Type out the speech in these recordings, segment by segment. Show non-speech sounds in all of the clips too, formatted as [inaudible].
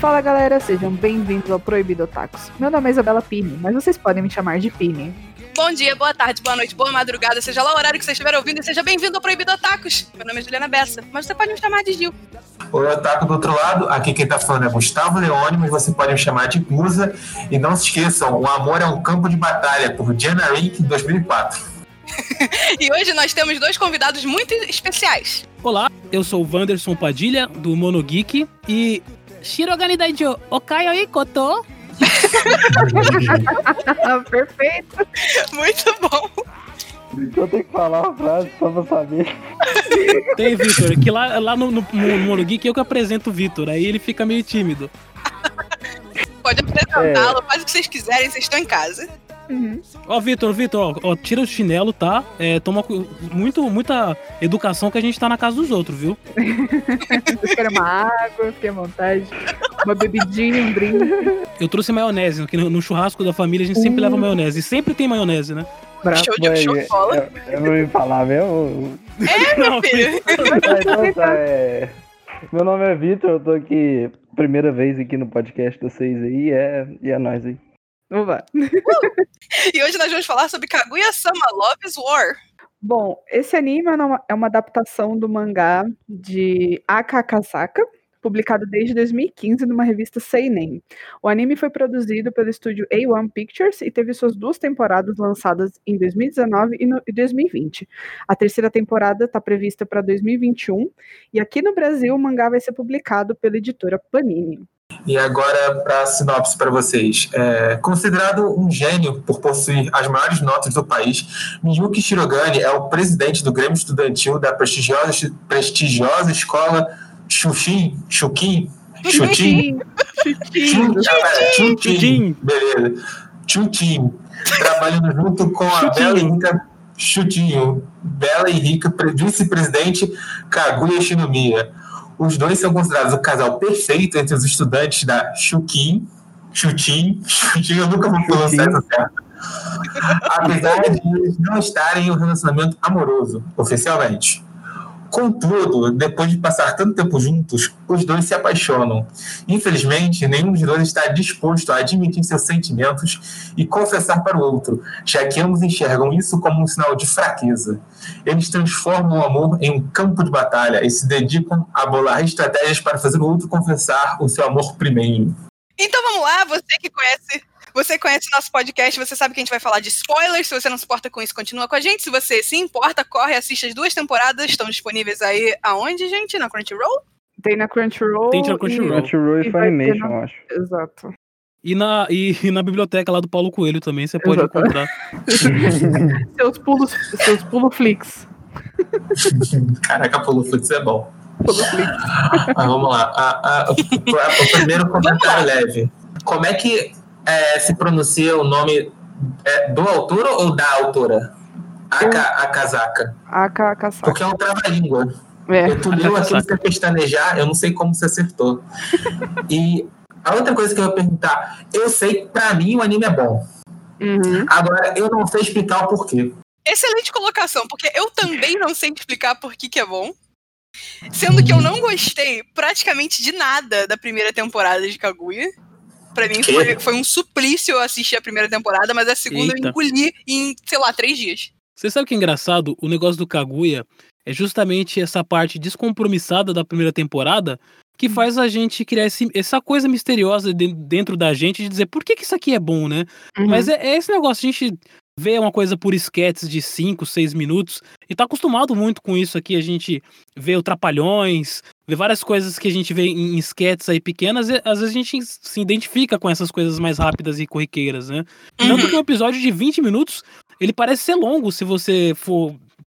Fala galera, sejam bem-vindos ao Proibido Tacos. Meu nome é Isabela Pini, mas vocês podem me chamar de Pini. Bom dia, boa tarde, boa noite, boa madrugada, seja lá o horário que você estiver ouvindo e seja bem-vindo ao Proibido Tacos. Meu nome é Juliana Bessa, mas você pode me chamar de Gil. Oi, Otaku do outro lado, aqui quem tá falando é Gustavo Leone, mas você pode me chamar de Musa. E não se esqueçam, O Amor é um Campo de Batalha, por Diana Rick, 2004. e hoje nós temos dois convidados muito especiais. Olá, eu sou o Wanderson Padilha, do Mono Geek, e Shirogani Daijo Okayo Koto. [laughs] Perfeito. Muito bom. Eu tenho que falar uma frase só pra saber. Tem, Vitor, que lá, lá no, no, no Mono Geek eu que apresento o Vitor, aí ele fica meio tímido. Pode apresentá-lo, faz o que vocês quiserem, vocês estão em casa. Uhum. Ó, Vitor, Vitor, ó, tira o chinelo, tá? É, toma muito, muita educação que a gente tá na casa dos outros, viu? [laughs] Quer uma água, fique à vontade. Uma bebidinha, um brinde. Eu trouxe maionese, que no, no churrasco da família a gente sempre leva maionese. E sempre tem maionese, né? Bravo. Show de show bola. Eu, eu não ia falar mesmo. É, meu [laughs] filho. então, tá, é... Meu nome é Vitor, eu tô aqui primeira vez aqui no podcast de vocês aí, é, e é nóis aí. Oba. [laughs] e hoje nós vamos falar sobre Kaguya-sama Love is War. Bom, esse anime é uma adaptação do mangá de Akakasaka, publicado desde 2015 numa revista Seinen. O anime foi produzido pelo estúdio A1 Pictures e teve suas duas temporadas lançadas em 2019 e 2020. A terceira temporada está prevista para 2021 e aqui no Brasil o mangá vai ser publicado pela editora Panini. E agora, para a sinopse para vocês. É, considerado um gênio por possuir as maiores notas do país, Miyuki Shirogane é o presidente do Grêmio Estudantil da prestigiosa, prestigiosa escola Xuxim, Chuquim, Chutim, Chutim, beleza, Chutim, trabalhando junto com a Bela e Rica Chutinho, Bela e Rica, vice-presidente Kaguya Shinomiya. Os dois são considerados o casal perfeito entre os estudantes da Chuquim, Chutim, Chutim, eu nunca vou pronunciar essa certa. Apesar de não estarem em um relacionamento amoroso, oficialmente. Contudo, depois de passar tanto tempo juntos, os dois se apaixonam. Infelizmente, nenhum dos dois está disposto a admitir seus sentimentos e confessar para o outro, já que ambos enxergam isso como um sinal de fraqueza. Eles transformam o amor em um campo de batalha e se dedicam a bolar estratégias para fazer o outro confessar o seu amor primeiro. Então vamos lá, você que conhece você conhece nosso podcast, você sabe que a gente vai falar de spoilers. Se você não se importa com isso, continua com a gente. Se você se importa, corre, assiste as duas temporadas. Estão disponíveis aí aonde, gente? Na Crunchyroll? Tem na Crunchyroll. Tem na Crunchyroll. E, Crunchyroll e Funimation, eu acho. Exato. E na, e, e, na biblioteca lá do Paulo Coelho também, você pode Exato. encontrar. [laughs] seus pulos, seus pulo flix. Caraca, pulo flix é bom. Pulo flix. Mas vamos lá. A, a, o, o primeiro comentário leve. Como é que é, se pronuncia o nome é, do autor ou da autora? Aka, a casaca. Aka, casaca. Porque é um trava-língua. É. Tu leu aquilo sem pestanejar, eu não sei como você acertou. [laughs] e a outra coisa que eu ia perguntar, eu sei que pra mim o anime é bom. Uhum. Agora, eu não sei explicar o porquê. Excelente colocação, porque eu também não sei explicar por que, que é bom. Sendo que eu não gostei praticamente de nada da primeira temporada de Kaguya. Pra mim foi, foi, um suplício eu assistir a primeira temporada, mas a segunda Eita. eu engoli em, sei lá, três dias. Você sabe o que é engraçado? O negócio do Kaguya é justamente essa parte descompromissada da primeira temporada que hum. faz a gente criar esse, essa coisa misteriosa dentro da gente de dizer por que, que isso aqui é bom, né? Uhum. Mas é, é, esse negócio, a gente vê uma coisa por esquetes de 5, 6 minutos e tá acostumado muito com isso aqui. A gente vê o Trapalhões, vê várias coisas que a gente vê em esquetes aí pequenas, às vezes a gente se identifica com essas coisas mais rápidas e corriqueiras, né? Uhum. Tanto que um episódio de 20 minutos, ele parece ser longo se você for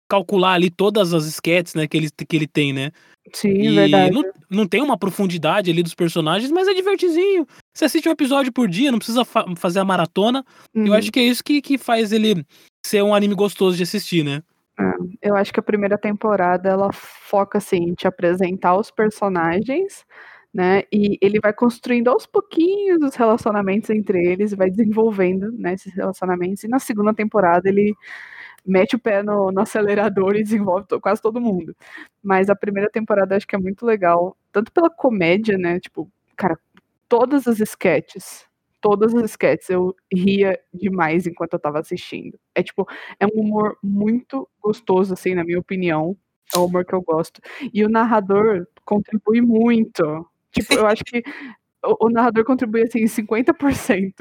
calcular ali todas as sketches, né, que ele, que ele tem, né? Sim, e verdade. Não, não tem uma profundidade ali dos personagens, mas é divertizinho. Você assiste um episódio por dia, não precisa fa fazer a maratona. Uhum. Eu acho que é isso que, que faz ele ser um anime gostoso de assistir, né? É, eu acho que a primeira temporada ela foca assim em te apresentar os personagens, né? E ele vai construindo aos pouquinhos os relacionamentos entre eles, vai desenvolvendo né, esses relacionamentos. E na segunda temporada ele mete o pé no, no acelerador e desenvolve to, quase todo mundo. Mas a primeira temporada acho que é muito legal, tanto pela comédia, né? Tipo, cara, todas as sketches. Todas as sketches eu ria demais enquanto eu tava assistindo. É tipo, é um humor muito gostoso, assim, na minha opinião. É o humor que eu gosto. E o narrador contribui muito. Tipo, eu acho que o, o narrador contribui assim 50%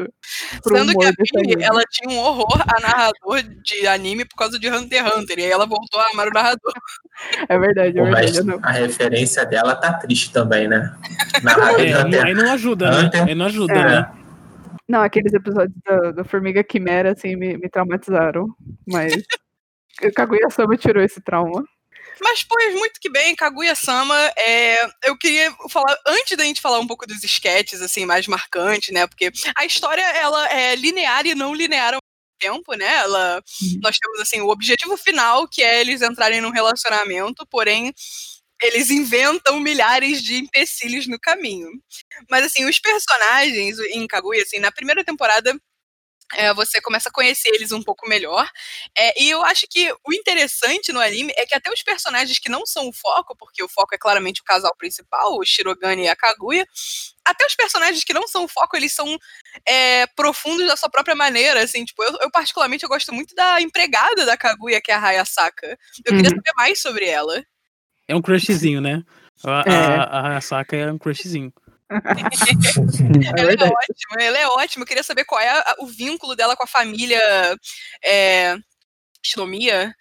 pro Sendo que a anime. ela tinha um horror a narrador de anime por causa de Hunter x Hunter. E aí ela voltou a amar o narrador. É verdade, é Pô, verdade. mas a referência dela tá triste também, né? [laughs] Narrador É, aí, Hunter. aí não ajuda, né? Aí não ajuda, É. né? Não, aqueles episódios da, da Formiga Quimera, assim, me, me traumatizaram. Mas [laughs] Kaguya-sama tirou esse trauma. Mas, pois, muito que bem, Kaguya-sama, é, eu queria falar, antes da gente falar um pouco dos sketches, assim, mais marcantes, né, porque a história, ela é linear e não linear ao mesmo tempo, né, ela, Uhum. nós temos, assim, o objetivo final, que é eles entrarem num relacionamento, porém, eles inventam milhares de empecilhos no caminho. Mas, assim, os personagens em Kaguya, assim, na primeira temporada, é, você começa a conhecer eles um pouco melhor. É, e eu acho que o interessante no anime é que até os personagens que não são o foco, porque o foco é claramente o casal principal, o Shirogane e a Kaguya, até os personagens que não são o foco, eles são é, profundos da sua própria maneira, assim, tipo, eu, eu particularmente eu gosto muito da empregada da Kaguya, que é a Hayasaka. Eu queria Uhum. saber mais sobre ela. É um crushzinho, né? A, É. a, a Saka é um crushzinho. [laughs] É ela é verdade. ótima, ela é ótima. Eu queria saber qual é a- o vínculo dela com a família é, Shinomiya.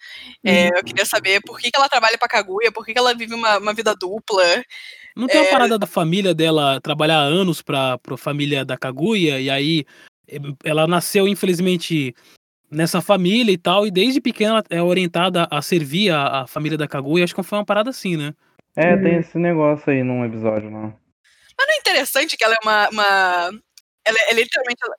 É, Uhum. eu queria saber por que, que ela trabalha pra Kaguya, por que, que ela vive uma, uma vida dupla. Não tem É. uma parada da família dela trabalhar anos pra, pra família da Kaguya, e aí eh, ela nasceu, infelizmente, nessa família e tal, e desde pequena ela é orientada a servir a, a família da Kaguya. Acho que foi uma parada assim, né? É, Uhum. tem esse negócio aí num episódio, não. Mas não é interessante que ela é uma. uma- ela, é- ela é literalmente. ela-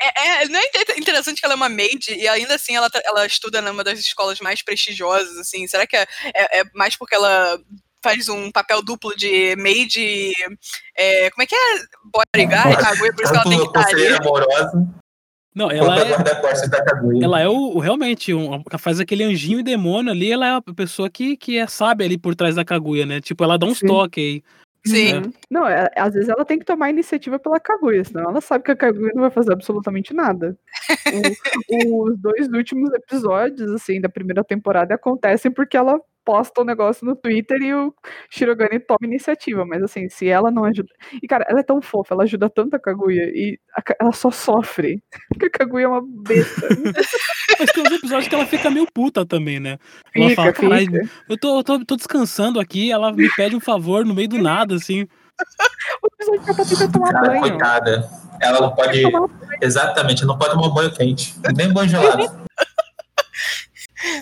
É, é- não é inte- interessante que ela é uma maid e ainda assim ela, tá- ela estuda numa das escolas mais prestigiosas, assim. Será que é, é- é mais porque ela faz um papel duplo de maid e. é, como é que é? Bodyguard, Kaguya, por isso que ela tem que estar ali. conselheira amorosa Não, ela é, ela é o, o- realmente, um, faz aquele anjinho e demônio ali, ela é a pessoa que, que é sábia ali por trás da Kaguya, né? Tipo, ela dá uns Sim. toques aí. Sim. Uhum. Não, é- às vezes ela tem que tomar a iniciativa pela Kaguya, senão ela sabe que a Kaguya não vai fazer absolutamente nada. [laughs] O- os dois últimos episódios, assim, da primeira temporada acontecem porque ela posta o negócio no Twitter e o Shirogane toma iniciativa, mas assim, se ela não ajuda... E cara, ela é tão fofa, ela ajuda tanto a Kaguya e a ela só sofre, [laughs] porque a Kaguya é uma besta. [laughs] Mas tem uns episódios que ela fica meio puta também, né? Ela Fica, fala, "Caralho, fica. eu tô, eu tô, tô descansando aqui, ela me pede um favor no meio do nada, assim. O episódio que ela tá tentando tomar Cara, banho. coitada. Ela não pode. Tomar Exatamente, não pode tomar banho quente. Nem banho gelado. [laughs]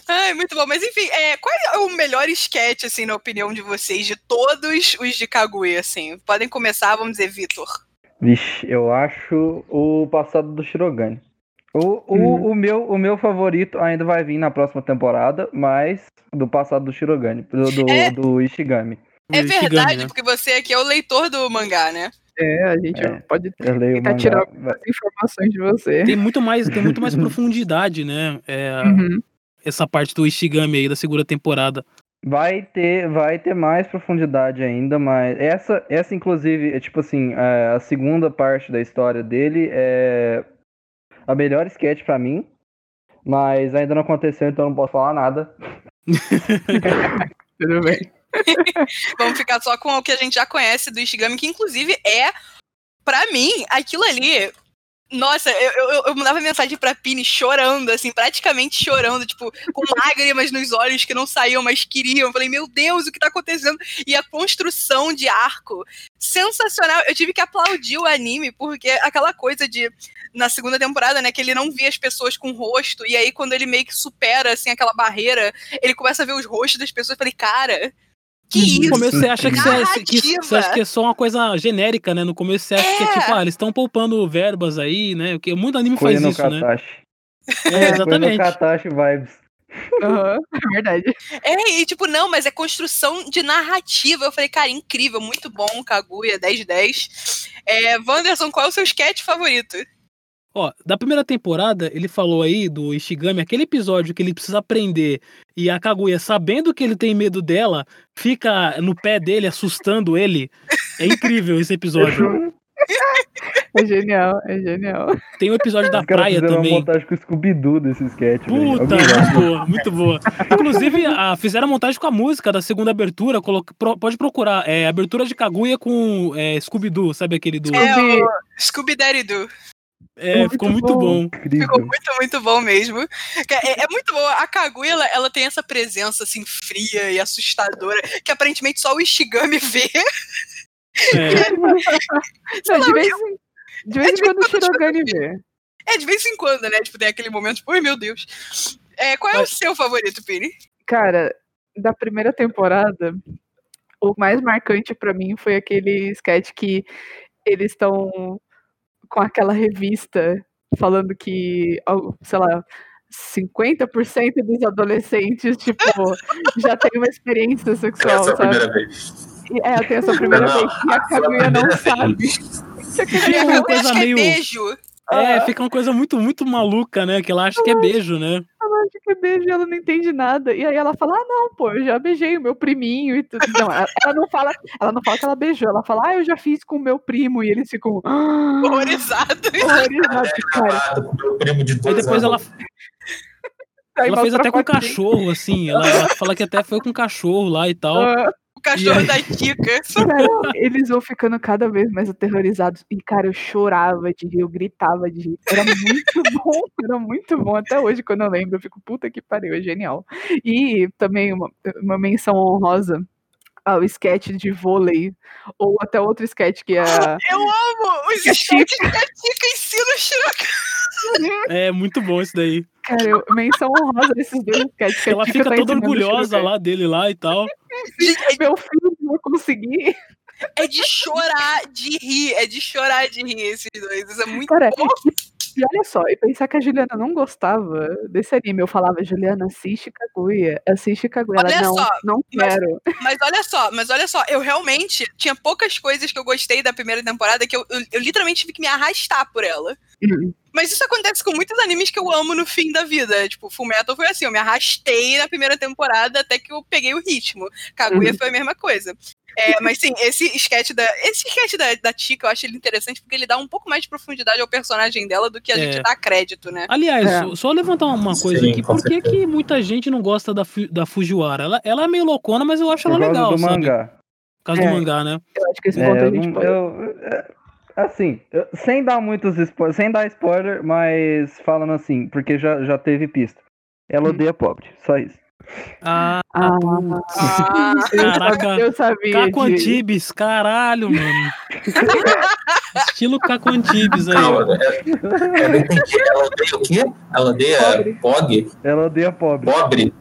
Ai, muito bom. Mas enfim, é, qual é o melhor sketch, assim, na opinião de vocês, de todos os de Kaguya, assim? Podem começar, vamos dizer, Vitor. Vixe, eu acho o passado do Shirogane. O, o, Hum. o, meu, o meu favorito ainda vai vir na próxima temporada, mas do passado do Shirogane, do, do, É. do Ishigami. É Ishigami, verdade, né? porque você aqui é o leitor do mangá, né? É, a gente É. pode tentar mangá. tirar vai- informações de você. Tem muito mais, tem muito mais [laughs] profundidade, né? É, Uhum. Essa parte do Ishigami aí da segunda temporada. Vai ter, vai ter mais profundidade ainda, mas essa, essa inclusive, é tipo assim, é, a segunda parte da história dele é a melhor sketch pra mim, mas ainda não aconteceu, então eu não posso falar nada. [laughs] Tudo bem. [laughs] Vamos ficar só com o que a gente já conhece do Ishigami, que inclusive é, pra mim, aquilo ali. Nossa, eu, eu, eu mandava mensagem pra Pini chorando, assim, praticamente chorando, tipo, com [laughs] lágrimas nos olhos que não saíam, mas queriam. Eu falei, meu Deus, o que tá acontecendo? E a construção de arco, sensacional. Eu tive que aplaudir o anime, porque aquela coisa de, na segunda temporada, né, que ele não via as pessoas com rosto, e aí quando ele meio que supera, assim, aquela barreira, ele começa a ver os rostos das pessoas. Eu falei, cara, que Uhum. isso? No começo você acha que, você, que Narrativa. você acha que é só uma coisa genérica, né? No começo você acha que é É. tipo, ah, eles estão poupando verbas aí, né? Porque muito anime faz Coelho no isso, né? Katashi. É, Coelho no exatamente. Katashi vibes. Aham, [laughs] é verdade. É, e tipo, não, mas é construção de narrativa. Eu falei, cara, incrível, muito bom, Kaguya, 10 de 10. É, Wanderson, qual é o seu sketch favorito? Ó, da primeira temporada, ele falou aí do Ishigami, aquele episódio que ele precisa aprender e a Kaguya, sabendo que ele tem medo dela, fica no pé dele, assustando ele. É incrível esse episódio. [laughs] É genial, é genial. Tem o episódio da praia também. uma montagem com o Scooby-Doo desse sketch. Puta, muito boa, muito boa. Inclusive, a- fizeram a montagem com a música da segunda abertura. colo- pro- pode procurar. É abertura de Kaguya com é, Scooby-Doo, sabe aquele do. É Scooby-Daddy-Doo. É, muito ficou muito bom. bom. Ficou muito, muito bom mesmo. É, é muito boa. A Kaguya, ela, ela tem essa presença, assim, fria e assustadora, que aparentemente só o Ishigami vê. [laughs] É, Não, de vez em, de vez em quando o Shirogane vê. É, de vez em quando, né? Tipo, tem aquele momento, tipo, ai meu Deus. É, qual é o Mas- seu favorito, Pini? Cara, da primeira temporada, o mais marcante pra mim foi aquele sketch que eles estão com aquela revista falando que, sei lá, 50% dos adolescentes, tipo, já tem uma experiência sexual, é a sabe? primeira vez. É, tem essa primeira Não, vez. E a a Kaguya não sabe. Fica uma Eu coisa acho que meio. é beijo. É, fica uma coisa muito, muito maluca, né? Que ela acha que é beijo, né? Ela que é beijo e ela não entende nada. E aí ela fala: Ah, não, pô, eu já beijei o meu priminho e tudo. Não, ela, ela não fala, ela não fala que ela beijou, ela fala, ah, eu já fiz com o meu primo, e eles ficam ah, Horrorizado. horrorizados, cara. De Aí dois depois ela, ela fez até com fotinha. cachorro, assim. Ela, ela fala que até foi com cachorro lá e tal. Cachorro da cara, [laughs] eles vão ficando cada vez mais aterrorizados. E, cara, eu chorava de rir, eu gritava de rir. Era muito [laughs] bom, era muito bom. Até hoje, quando eu lembro, eu fico, puta que pariu, é genial. E também uma, uma menção honrosa ao sketch de vôlei, ou até outro sketch que é. Eu amo os sketches que a Kika ensina o Shirogane. É muito bom isso daí. Cara, eu, menção honrosa desses dois sketches. Ela fica tá toda orgulhosa lá dele lá e tal. Gente, Meu filho não vai conseguir. É, é de chorar de rir. É de chorar de rir esses dois. Isso é muito Cara, bom. E olha só, e pensar que a Juliana não gostava desse anime. Eu falava, Juliana, assiste Kaguya, assiste Kaguya. Ela, Olha não, só, não mas- quero. Mas olha só, mas olha só, eu realmente tinha poucas coisas que eu gostei da primeira temporada que eu, eu, eu literalmente tive que me arrastar por ela. Hum. Mas isso acontece com muitos animes que eu amo no fim da vida. Tipo, Fullmetal foi assim, eu me arrastei na primeira temporada até que eu peguei o ritmo. Kaguya Uhum. foi a mesma coisa. É, mas sim, esse sketch da. Esse sketch da, da Tika, eu acho ele interessante porque ele dá um pouco mais de profundidade ao personagem dela do que a É. gente dá crédito, né? Aliás, É. só- só levantar uma coisa Sim, aqui. Por que, que muita gente não gosta da, da Fujiwara? Ela, ela é meio loucona, mas eu acho Por ela causa legal, do sabe? mangá. Por causa É. do mangá, né? Eu acho que esse É, ponto a eu gente não- pode. eu- é, assim, sem dar muitos spoilers, sem dar spoiler, mas falando assim, porque já, já teve pista. Ela Hum. odeia pobre, só isso. Ah, Ah. Ah, eu Caraca, sabia, eu sabia. Caco de- Antibes, caralho, mano. Estilo Caco Antibes aí. Calma, é- eu não entendi. Ela odeia o quê? Ela odeia Pobre. pog? Ela odeia pobre. Pobre?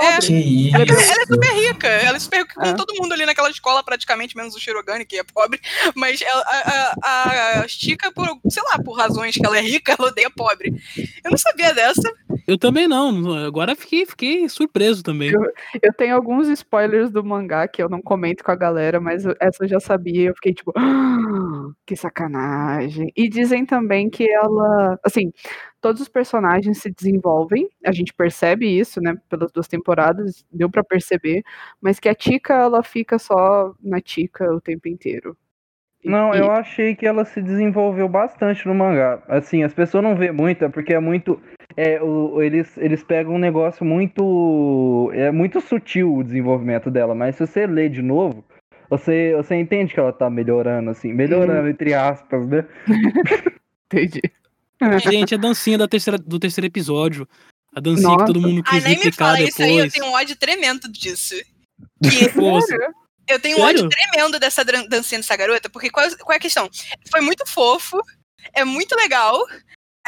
É. Que isso? Ela é super rica. Ela é super rica com Ah. todo mundo ali naquela escola, praticamente, menos o Shirogane, que é pobre. Mas ela- a, a, a Chica, por, sei lá, por razões que ela é rica, [laughs] ela odeia pobre. Eu não sabia dessa. Eu também não. Agora fiquei, fiquei surpreso também. Eu tenho alguns spoilers do mangá que eu não comento com a galera, mas eu- essa eu já sabia. Eu fiquei tipo, "Ah, [gasps] que sacanagem. E dizem também que ela, assim, todos os personagens se desenvolvem, a gente percebe isso, né, pelas duas temporadas, deu pra perceber, mas que a Tika ela fica só na Tika o tempo inteiro. Não, eu achei que ela se desenvolveu bastante no mangá. Assim, as pessoas não vê muito, é porque é muito. É, o, eles, eles pegam um negócio muito. É muito sutil o desenvolvimento dela, mas se você lê de novo, você, você entende que ela tá melhorando, assim. Melhorando, entre aspas, né? [laughs] Entendi. Gente, a dancinha da terceira, do terceiro episódio. A dancinha Nossa. que todo mundo Ai, quis nem me fala isso aí, eu depois. tenho um ódio tremendo disso. [laughs] Que eu tenho um ódio tremendo dessa dancinha dessa garota, porque qual, qual é a questão? Foi muito fofo, é muito legal.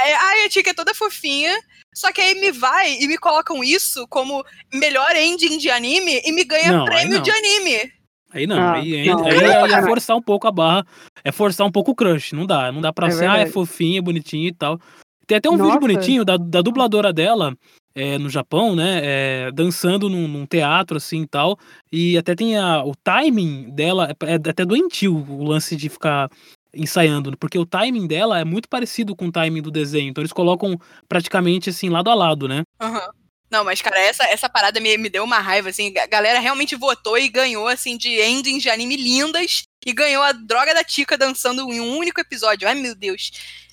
É, ai, a Tika é toda fofinha. Só que aí me vai e me colocam isso como melhor ending de anime e me ganha Não, aí prêmio de anime. Aí não, Ah, aí, aí, não. aí é, é forçar um pouco a barra. É forçar um pouco o crush. Não dá. Não dá pra É ser, ah, é verdade. fofinha, é bonitinha e tal. Tem até um Nossa. vídeo bonitinho da, da dubladora dela é, no Japão, né? é, dançando num, num teatro, assim e tal. E até tem a, o timing dela, é, é até doentio o lance de ficar ensaiando, porque o timing dela é muito parecido com o timing do desenho. Então eles colocam praticamente assim, lado a lado, né? Aham. Não, mas, cara, essa, essa parada me, me deu uma raiva, assim. A galera realmente votou e ganhou, assim, de endings de anime lindas. E ganhou a droga da Tika dançando em um único episódio. Ai, meu Deus.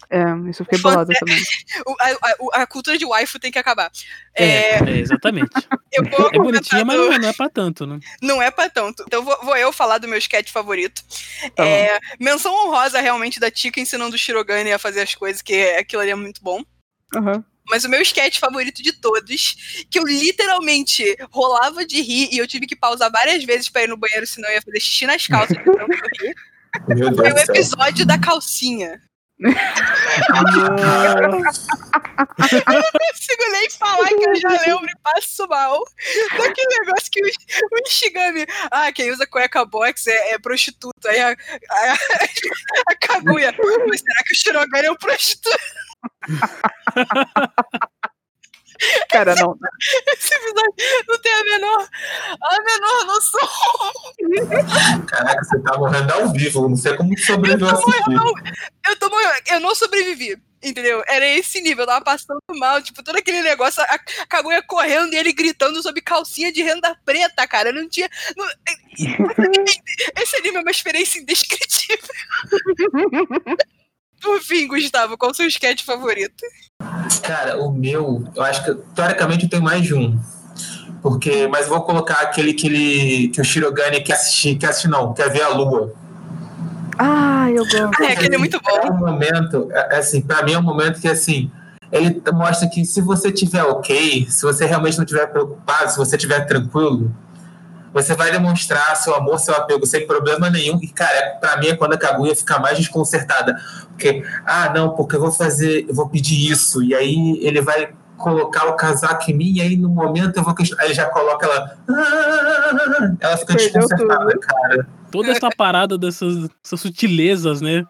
É, isso eu fiquei bolada também. [laughs] O- A, a- a cultura de waifu tem que acabar. É, É, é, exatamente. [laughs] eu vou É bonitinha, mas do- não não é pra tanto, né? Não é pra tanto. Então vou, vou eu falar do meu sketch favorito. Tá É, menção honrosa realmente da Tika ensinando o Shirogane a fazer as coisas, que aquilo ali é muito bom. Aham. Mas o meu sketch favorito de todos, que eu literalmente rolava de rir e eu tive que pausar várias vezes pra ir no banheiro, senão eu ia fazer xixi nas calças de tanto rir, [laughs] Meu foi Deus o episódio da calcinha. [laughs] Eu segurei falar que eu já lembro e passo mal. Daquele negócio que o, o Ishigami. Ah, quem usa cueca box é, é prostituta. Aí a, a, a Kaguya. Mas será que o Shirogane é um prostituto? [laughs] Cara, não. Esse episódio não tem a menor, a menor noção. Caraca, você tá morrendo ao vivo. Não sei como sobreviveu a assistir. Eu, tô, morrendo- eu não sobrevivi. Entendeu? Era esse nível, eu tava passando mal, tipo, todo aquele negócio, a a Kaguya correndo e ele gritando sobre calcinha de renda preta, cara. Não tinha. não- esse anime é uma experiência indescritível. [laughs] Por fim, Gustavo, qual o seu sketch favorito? Cara, o meu, eu acho que teoricamente eu tenho mais de um. Porque, mas eu vou colocar aquele que, ele, que o Shirogane quer assistir, quer assistir não, quer ver a lua. Ah, eu gosto. É, aquele é muito É bom. um momento, é, é assim, pra mim é um momento que assim, ele mostra que se você tiver ok, se você realmente não estiver preocupado, se você estiver tranquilo, você vai demonstrar seu amor, seu apego sem problema nenhum. E, cara, pra mim é quando a Kaguya fica mais desconcertada. Porque, ah, não, porque eu vou fazer, eu vou pedir isso. E aí ele vai colocar o casaco em mim, e aí no momento eu vou questionar. Aí ele já coloca ela. "Ah", ela fica Perdeu desconcertada, cara. Toda essa parada dessas, dessas sutilezas, né?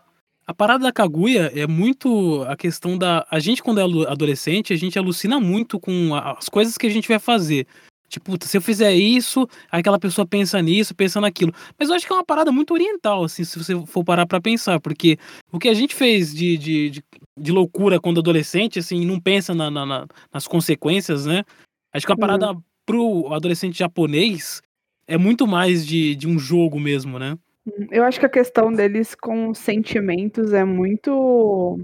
A parada da Kaguya é muito a questão da. A gente, quando é adolescente, a gente alucina muito com as coisas que a gente vai fazer. Tipo, se eu fizer isso, aquela pessoa pensa nisso, pensa naquilo. Mas eu acho que é uma parada muito oriental, assim, se você for parar pra pensar. Porque o que a gente fez de, de, de, de loucura quando adolescente, assim, não pensa na- na- na- nas consequências, né? Acho que a parada pro adolescente japonês é muito mais de, de um jogo mesmo, né? Eu acho que a questão deles com sentimentos é muito.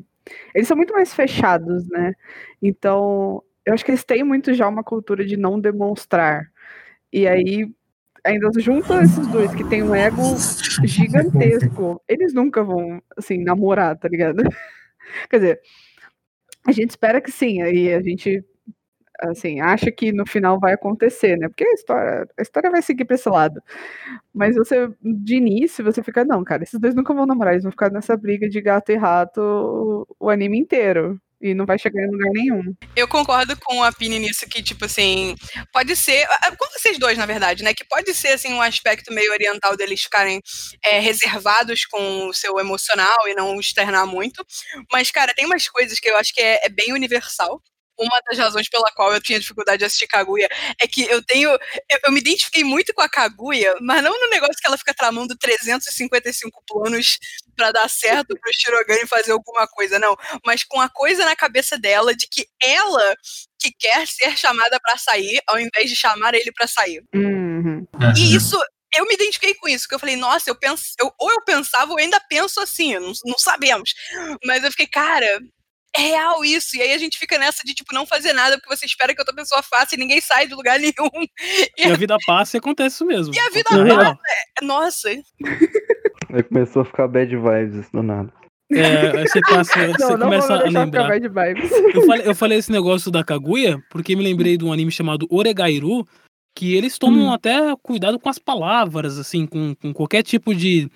Eles são muito mais fechados, né? Então, eu acho que eles têm muito já uma cultura de não demonstrar. E aí, ainda junta esses dois que têm um ego gigantesco. Eles nunca vão, assim, namorar, tá ligado? [laughs] Quer dizer, a gente espera que sim, aí a gente assim, acha que no final vai acontecer, né? Porque a história, a história vai seguir pra esse lado. Mas você, de início, você fica, não, cara, esses dois nunca vão namorar, eles vão ficar nessa briga de gato e rato o anime inteiro. E não vai chegar em lugar nenhum. Eu concordo com a Pini nisso, que, tipo assim, pode ser. Com vocês dois, na verdade, né? Que pode ser, assim, um aspecto meio oriental deles ficarem é, reservados com o seu emocional e não externar muito. Mas, cara, tem umas coisas que eu acho que é, é bem universal. Uma das razões pela qual eu tinha dificuldade de assistir Kaguya é que eu tenho. Eu, eu me identifiquei muito com a Kaguya, mas não no negócio que ela fica tramando 355 planos pra dar certo pro Shirogane fazer alguma coisa, não. Mas com a coisa na cabeça dela de que ela que quer ser chamada pra sair, ao invés de chamar ele pra sair. Uhum. E isso, eu me identifiquei com isso, que eu falei, nossa, eu penso, eu, ou eu pensava, ou eu ainda penso assim, não, não sabemos. Mas eu fiquei, cara, é real isso. E aí a gente fica nessa de, tipo, não fazer nada, porque você espera que outra pessoa faça e ninguém sai de lugar [laughs] nenhum. E a vida passa e acontece isso mesmo. E a vida É real. Nossa, Aí começou a ficar bad vibes do nada. É, aí você passa, você Não, não começa a lembrar. ficar bad vibes. Eu falei, eu falei esse negócio da Kaguya porque me lembrei de um anime chamado Oregairu, que eles tomam Hum. até cuidado com as palavras, assim, com, com qualquer tipo de,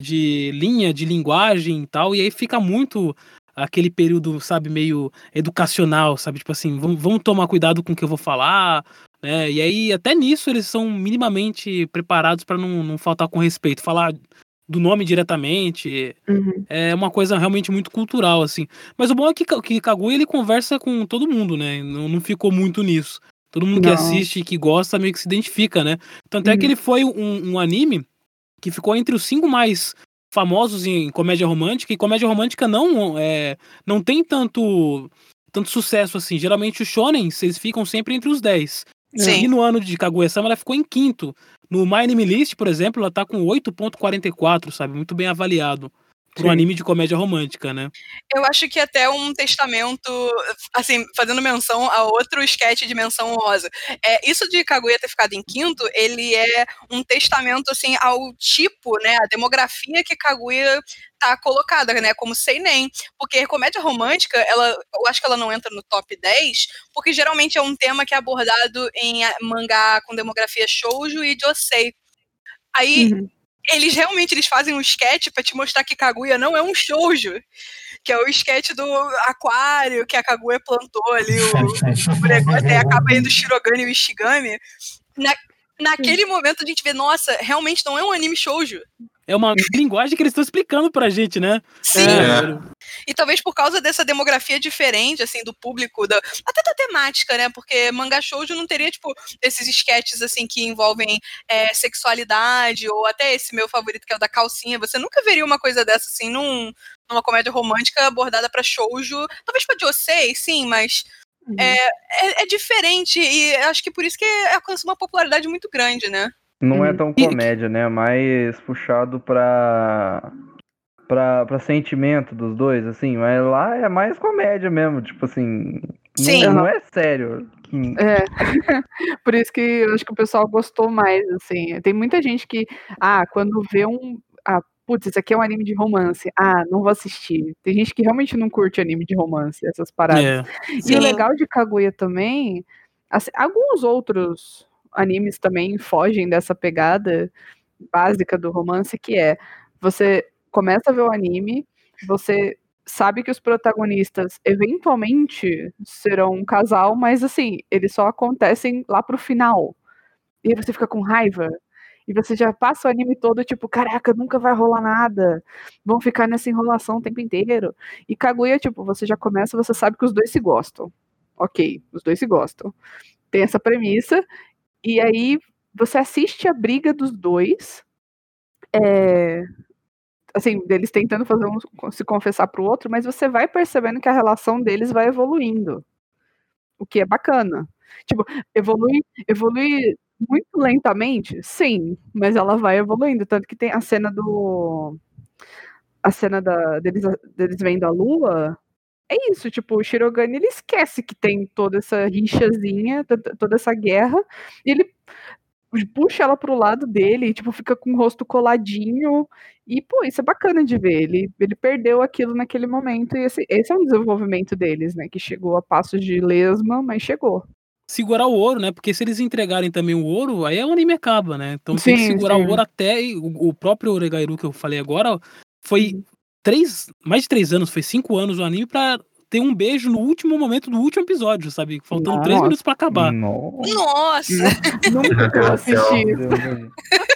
de linha, de linguagem e tal, e aí fica muito aquele período, sabe, meio educacional, sabe? Tipo assim, vamos, tomar cuidado com o que eu vou falar, né? E aí, até nisso, eles são minimamente preparados para não, não faltar com respeito. Falar do nome diretamente, Uhum. é uma coisa realmente muito cultural, assim. Mas o bom é que, que Kaguya, ele conversa com todo mundo, né? Não, não ficou muito nisso. Todo mundo que Não. assiste e que gosta meio que se identifica, né? Tanto é que Uhum. ele foi um, um anime que ficou entre os cinco mais famosos em comédia romântica, e comédia romântica não, é, não tem tanto tanto sucesso assim. Geralmente os shonen, vocês ficam sempre entre os 10. Sim. E no ano de Kaguya-sama ela ficou em quinto. No My Anime List, por exemplo, ela tá com 8.44, sabe? Muito bem avaliado. Por um anime de comédia romântica, né? Eu acho que até um testamento, assim, fazendo menção a outro sketch de menção honrosa. É, isso de Kaguya ter ficado em quinto, ele é um testamento, assim, ao tipo, né, a demografia que Kaguya tá colocada, né, como seinen. Porque comédia romântica, ela, eu acho que ela não entra no top 10, porque geralmente é um tema que é abordado em ah, mangá com demografia shoujo e josei. Aí, Uhum. Eles realmente eles fazem um sketch pra te mostrar que Kaguya não é um shoujo, que é o sketch do aquário que a Kaguya plantou ali, o, o negócio, aí acaba indo o Shirogane e o Ishigami. Na, naquele momento a gente vê, nossa, realmente não é um anime shoujo. É uma linguagem que eles estão explicando pra gente, né? Sim, É. e talvez por causa dessa demografia diferente, assim, do público, da, até da temática, né? Porque mangá shoujo não teria, tipo, esses sketches, assim, que envolvem é, sexualidade, ou até esse meu favorito, que é o da calcinha. Você nunca veria uma coisa dessa, assim, num, numa comédia romântica abordada pra shoujo. Talvez pra josei, sim, mas Uhum. é, é, é diferente, e acho que por isso que alcança uma popularidade muito grande, né? Não é Uhum. tão comédia, né? Mais puxado pra, pra, pra sentimento dos dois, assim. Mas lá é mais comédia mesmo, tipo assim. não- Sim. Não, é sério. É, [laughs] por isso que eu acho que o pessoal gostou mais, assim. Tem muita gente que, ah, quando vê um. Ah, putz, isso aqui é um anime de romance. Ah, não vou assistir. Tem gente que realmente não curte anime de romance, essas paradas. É. E Sim. o legal de Kaguya também, assim, alguns outros animes também fogem dessa pegada básica do romance, que é você começa a ver o anime, você sabe que os protagonistas eventualmente serão um casal, mas assim, eles só acontecem lá pro final. E aí você fica com raiva. E você já passa o anime todo, tipo, caraca, nunca vai rolar nada. Vão ficar nessa enrolação o tempo inteiro. E Kaguya, tipo, você já começa, você sabe que os dois se gostam. Ok, os dois se gostam. Tem essa premissa. E aí você assiste a briga dos dois. É, assim, deles tentando fazer um se confessar pro outro, mas você vai percebendo que a relação deles vai evoluindo. O que é bacana. Tipo, evolui, evolui muito lentamente, sim, mas ela vai evoluindo. Tanto que tem a cena do. A cena da, deles, deles vendo a lua. É isso, tipo, o Shirogane ele esquece que tem toda essa rixazinha, to- toda essa guerra, e ele puxa ela pro lado dele, e, tipo, fica com o rosto coladinho. E, pô, isso é bacana de ver. Ele, ele perdeu aquilo naquele momento, e esse, esse é um desenvolvimento deles, né? Que chegou a passos de lesma, mas chegou. Segurar o ouro, né? Porque se eles entregarem também o ouro, aí o anime acaba, né? Então tem que Sim, segurar sim. o ouro até. O, o próprio Oregairu que eu falei agora foi Uhum. Três, mais de três anos, foi cinco anos o anime pra ter um beijo no último momento do último episódio, sabe? Faltando três Nossa. minutos pra acabar. Nossa. Nossa! [laughs] Assisti.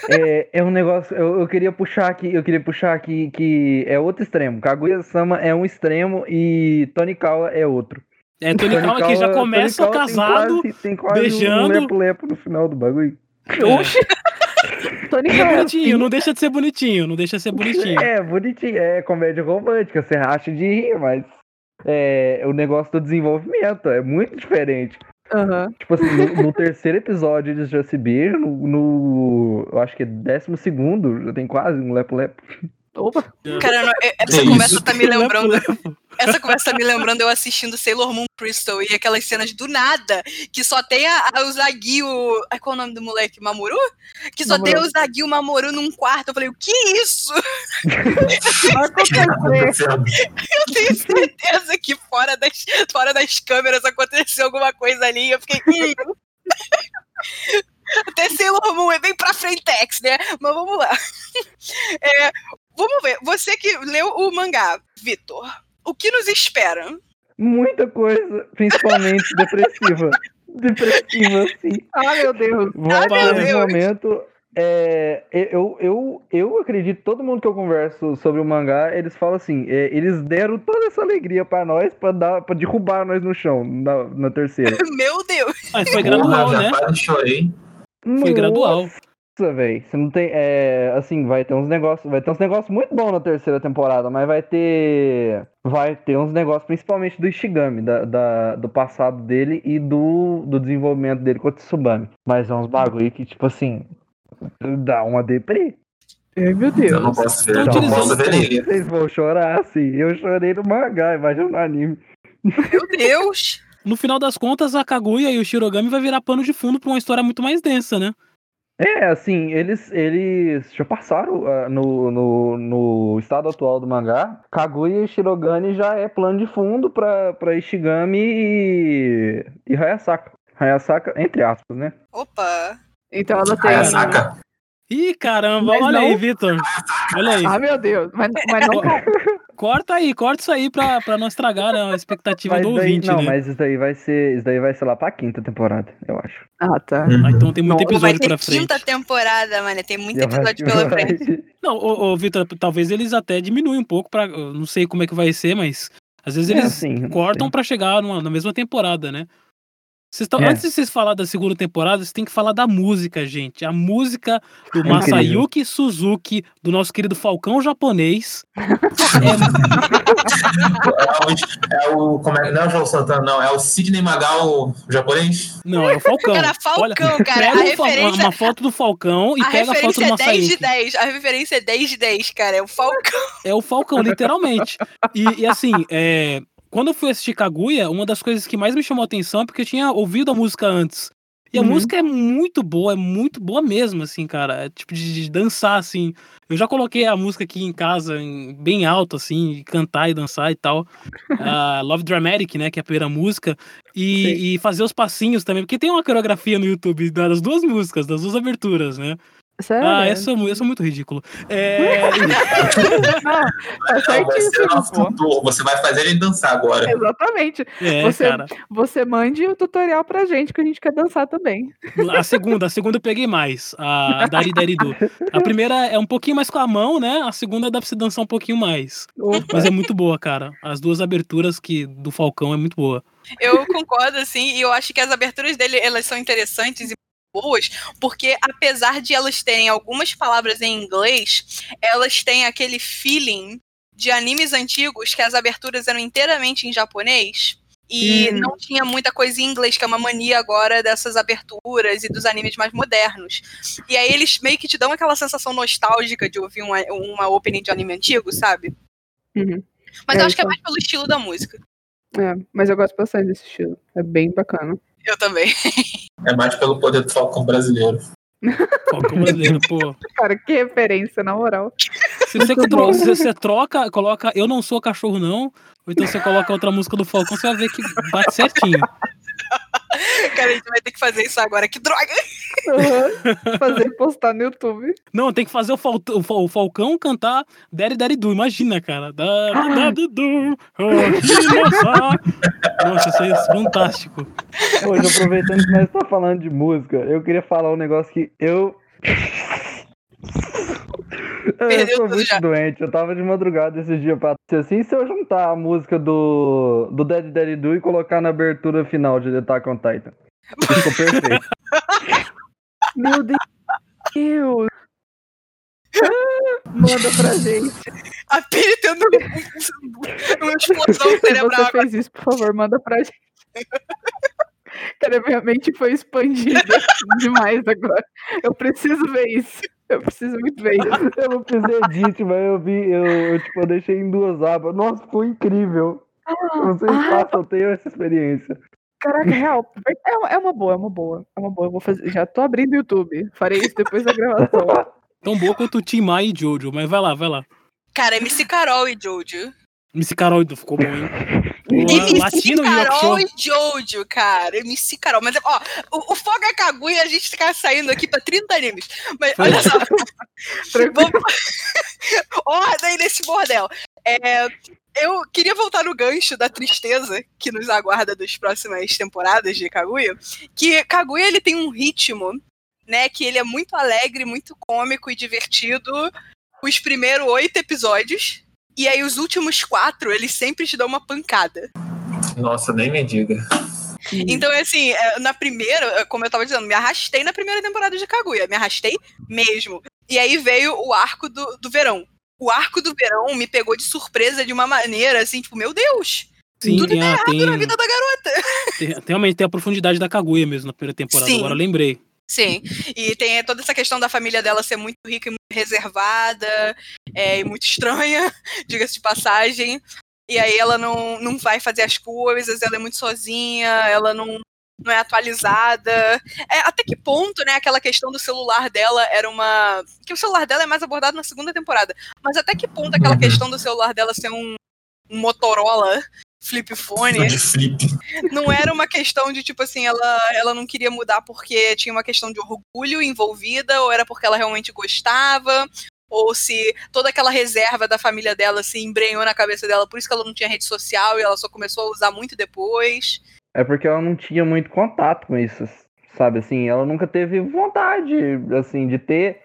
É, é um negócio. Eu, eu queria puxar aqui, eu queria puxar aqui que é outro extremo. Kaguya-sama é um extremo e Tonikawa é outro. É, Tony Kawa que já começa Tonikawa tem casado. quase- tem quase beijando. um lepo-lepo no final do bagulho. Oxi! [laughs] Tony É bonitinho, não deixa de ser bonitinho, não deixa de ser bonitinho. É, bonitinho, é comédia romântica, você racha de rir, mas é, o negócio do desenvolvimento é muito diferente. Aham. Tipo assim, no, no terceiro episódio eles já se beijam, no, no- eu acho que é décimo segundo, já tem quase um lepo-lepo. Opa. Cara, não- é- essa Que conversa isso? tá me lembrando. Essa conversa tá me lembrando eu assistindo Sailor Moon Crystal e aquelas cenas do nada, que só tem a, a, o Zagui, o. ai, Qual é o nome do moleque? Mamoru? Que só tem Mamoru. o Zagui o Mamoru num quarto. Eu falei, o que é isso? Eu tenho certeza que fora das, fora das câmeras aconteceu alguma coisa ali. Eu fiquei. Hum. Até Sailor Moon é bem pra frentex, né? Mas vamos lá. É, vamos ver. Você que leu o mangá, Vitor, o que nos espera? Muita coisa, principalmente [laughs] depressiva. Depressiva, sim. Ah, meu Deus. Vai Ah, meu um Deus. momento. é, eu, eu, eu acredito, todo mundo que eu converso sobre o mangá, eles falam assim, é, eles deram toda essa alegria pra nós, pra, dar, pra derrubar nós no chão, na, na terceira. [laughs] Meu Deus! Mas foi gradual, Porra, né? chorei. Foi gradual. Velho. Você não tem. É, assim, vai ter uns negócios. Vai ter uns negócios muito bons na terceira temporada, mas vai ter. Vai ter uns negócios, principalmente do Ishigami, da, da- do passado dele e do, do desenvolvimento dele com o Tsubami. Mas é uns bagulho que, tipo assim, dá uma deprê. Ai, meu Eu não Deus. posso ver, Estão eu não posso ver ele. Vocês vão chorar assim. Eu chorei no mangá, imagina no anime. Meu [laughs] Deus! No final das contas, a Kaguya e o Shirogami vai virar pano de fundo pra uma história muito mais densa, né? É, assim, eles, eles já passaram ah, no, no, no estado atual do mangá. Kaguya e Shirogane já é plano de fundo pra, pra Ishigami e, e Hayasaka. Hayasaka, entre aspas, né? Opa! Então ela tem. Aí, saca? Ih, caramba, Mas olha não- aí, Vitor. Olha aí. Ah, meu Deus. Mas, mas não. [laughs] Corta aí, corta isso aí pra, pra não estragar né, a expectativa Mas do daí, ouvinte, não, né? mas isso daí vai ser. Isso daí vai ser lá pra quinta temporada, eu acho. Ah, tá. Ah, então tem muito Não, episódio ter pra frente. quinta temporada, mano. Tem muito episódio pela frente. Não, ô, ô, Vitor, talvez eles até diminuem um pouco pra. Não sei como é que vai ser, mas às vezes É, eles assim, não cortam pra chegar numa- na mesma temporada, né? Vocês tão- É. Antes de vocês falar da segunda temporada, vocês têm que falar da música, gente. A música do Incrível. Masayuki Suzuki, do nosso querido Falcão japonês. É [laughs] o, é o- como é, não é o João Santana, não. É o Sidney Magal japonês. Não, é o Falcão. Cara, Falcão, Olha, cara. pega A um referência, uma foto do Falcão e a pega a foto referência do é 10 de Masayuki. 10. A referência é 10 de 10, cara. É o Falcão. É o Falcão, literalmente. E, e assim, é, quando eu fui assistir Kaguya, uma das coisas que mais me chamou a atenção é porque eu tinha ouvido a música antes. E a Uhum. música é muito boa, é muito boa mesmo, assim, cara. É tipo de, de dançar, assim. Eu já coloquei a música aqui em casa, em- bem alto, assim, e cantar e dançar e tal. [laughs] A Love Dramatic, né, que é a primeira música. E, e fazer os passinhos também, porque tem uma coreografia no YouTube das duas músicas, das duas aberturas, né? Sério? Ah, essa, eu sou muito ridículo. É, Não, [laughs] tá Não, certíssimo, pô. tutor. Você vai fazer ele dançar agora. Exatamente. é, Você- cara. Você mande o tutorial pra gente, que a gente quer dançar também. A segunda, a segunda eu peguei mais. A Dari Dari Du. A primeira é um pouquinho mais com a mão, né? A segunda dá pra se dançar um pouquinho mais. Opa. Mas é muito boa, cara. As duas aberturas que do Falcão é muito boa. Eu concordo, assim, e eu acho que as aberturas dele, elas são interessantes e boas, porque apesar de elas terem algumas palavras em inglês, elas têm aquele feeling de animes antigos que as aberturas eram inteiramente em japonês. E Hum. não tinha muita coisa em inglês, que é uma mania agora dessas aberturas e dos animes mais modernos. E aí eles meio que te dão aquela sensação nostálgica de ouvir uma, uma opening de anime antigo, sabe? Uhum. Mas É, eu acho que é isso. mais pelo estilo da música. É, mas eu gosto bastante desse estilo. É bem bacana. Eu também. É mais pelo poder do Falcão brasileiro. Falcão brasileiro, pô. [laughs] Cara, que referência, na moral. Se você, Muito tro- bom. se você troca, coloca Eu Não Sou Cachorro Não, ou então você coloca outra música do Falcão, você vai ver que bate certinho. [laughs] Cara, a gente vai ter que fazer isso agora. Que droga! Uhum. Fazer e postar no YouTube. Não, tem que fazer o, Fal- o Fal- o Falcão cantar Daddy Daddy Du, imagina, cara. Daddy Daddy Du, oh, nossa. Nossa, isso é fantástico. Hoje, aproveitando que nós estamos falando de música, eu queria falar um negócio que eu. Eu Perdeu sou tudo muito já. doente. Eu tava de madrugada esse dia pra assim, se eu juntar a música do, do Dead Daddy Do e colocar na abertura final de The Attack on Titan. Ficou perfeito. [laughs] Meu Deus. Ah, Manda pra gente. A Piri tendo um- uma explosão Se cerebral você agora. fez isso, por favor, manda pra gente. [laughs] Cara, minha mente foi expandida demais agora. Eu preciso ver isso. Eu preciso muito ver isso. [laughs] Eu não fiz edit, mas eu vi, eu, eu, tipo, eu deixei em duas abas. Nossa, ficou incrível. Sei se Ah, eu tenho essa experiência. Caraca, real. É uma, é uma boa, é uma boa. É uma boa. Eu vou fazer. Já tô abrindo o YouTube. Farei isso depois da gravação. [laughs] Tão boa quanto o Tim Mai e Jojo, mas vai lá, vai lá. Cara, MC Carol e Jojo. MC Carol ficou bom, hein? MC Latino Carol e Jojo, cara. MC Carol. Mas, ó, o, o Foga Kaguya a gente ficar saindo aqui pra 30 animes. Mas, Foi. olha só. [laughs] Tranquilo. Vamos... [laughs] Ordem nesse bordel. É, eu queria voltar no gancho da tristeza que nos aguarda das próximas temporadas de Kaguya. Que Kaguya ele tem um ritmo, né? Que ele é muito alegre, muito cômico e divertido. Os primeiros oito episódios. E aí os últimos quatro, eles sempre te dão uma pancada. Nossa, nem me diga. Então, assim, é, na primeira, é, como eu tava dizendo, me arrastei na primeira temporada de Kaguya. Me arrastei mesmo. E aí veio o arco do, do verão. O arco do verão me pegou de surpresa de uma maneira, assim, tipo, meu Deus! Sim, tudo tem, tá a, errado tem, na vida da garota. [laughs] tem- realmente tem a profundidade da Kaguya mesmo na primeira temporada. Sim. Agora eu lembrei. Sim, e tem toda essa questão da família dela ser muito rica e muito reservada, é, e muito estranha, [laughs] diga-se de passagem. E aí ela não, não vai fazer as coisas, ela é muito sozinha, ela não, não é atualizada. É, até que ponto, né, aquela questão do celular dela era uma. Que o celular dela é mais abordado na segunda temporada. Mas até que ponto aquela Uhum. questão do celular dela ser um, um Motorola flip phone De flip. não era uma questão de, tipo assim, ela, ela não queria mudar porque tinha uma questão de orgulho envolvida, ou era porque ela realmente gostava, ou se toda aquela reserva da família dela se embrenhou na cabeça dela, por isso que ela não tinha rede social e ela só começou a usar muito depois. É porque ela não tinha muito contato com isso, sabe? Assim, ela nunca teve vontade, assim, de ter.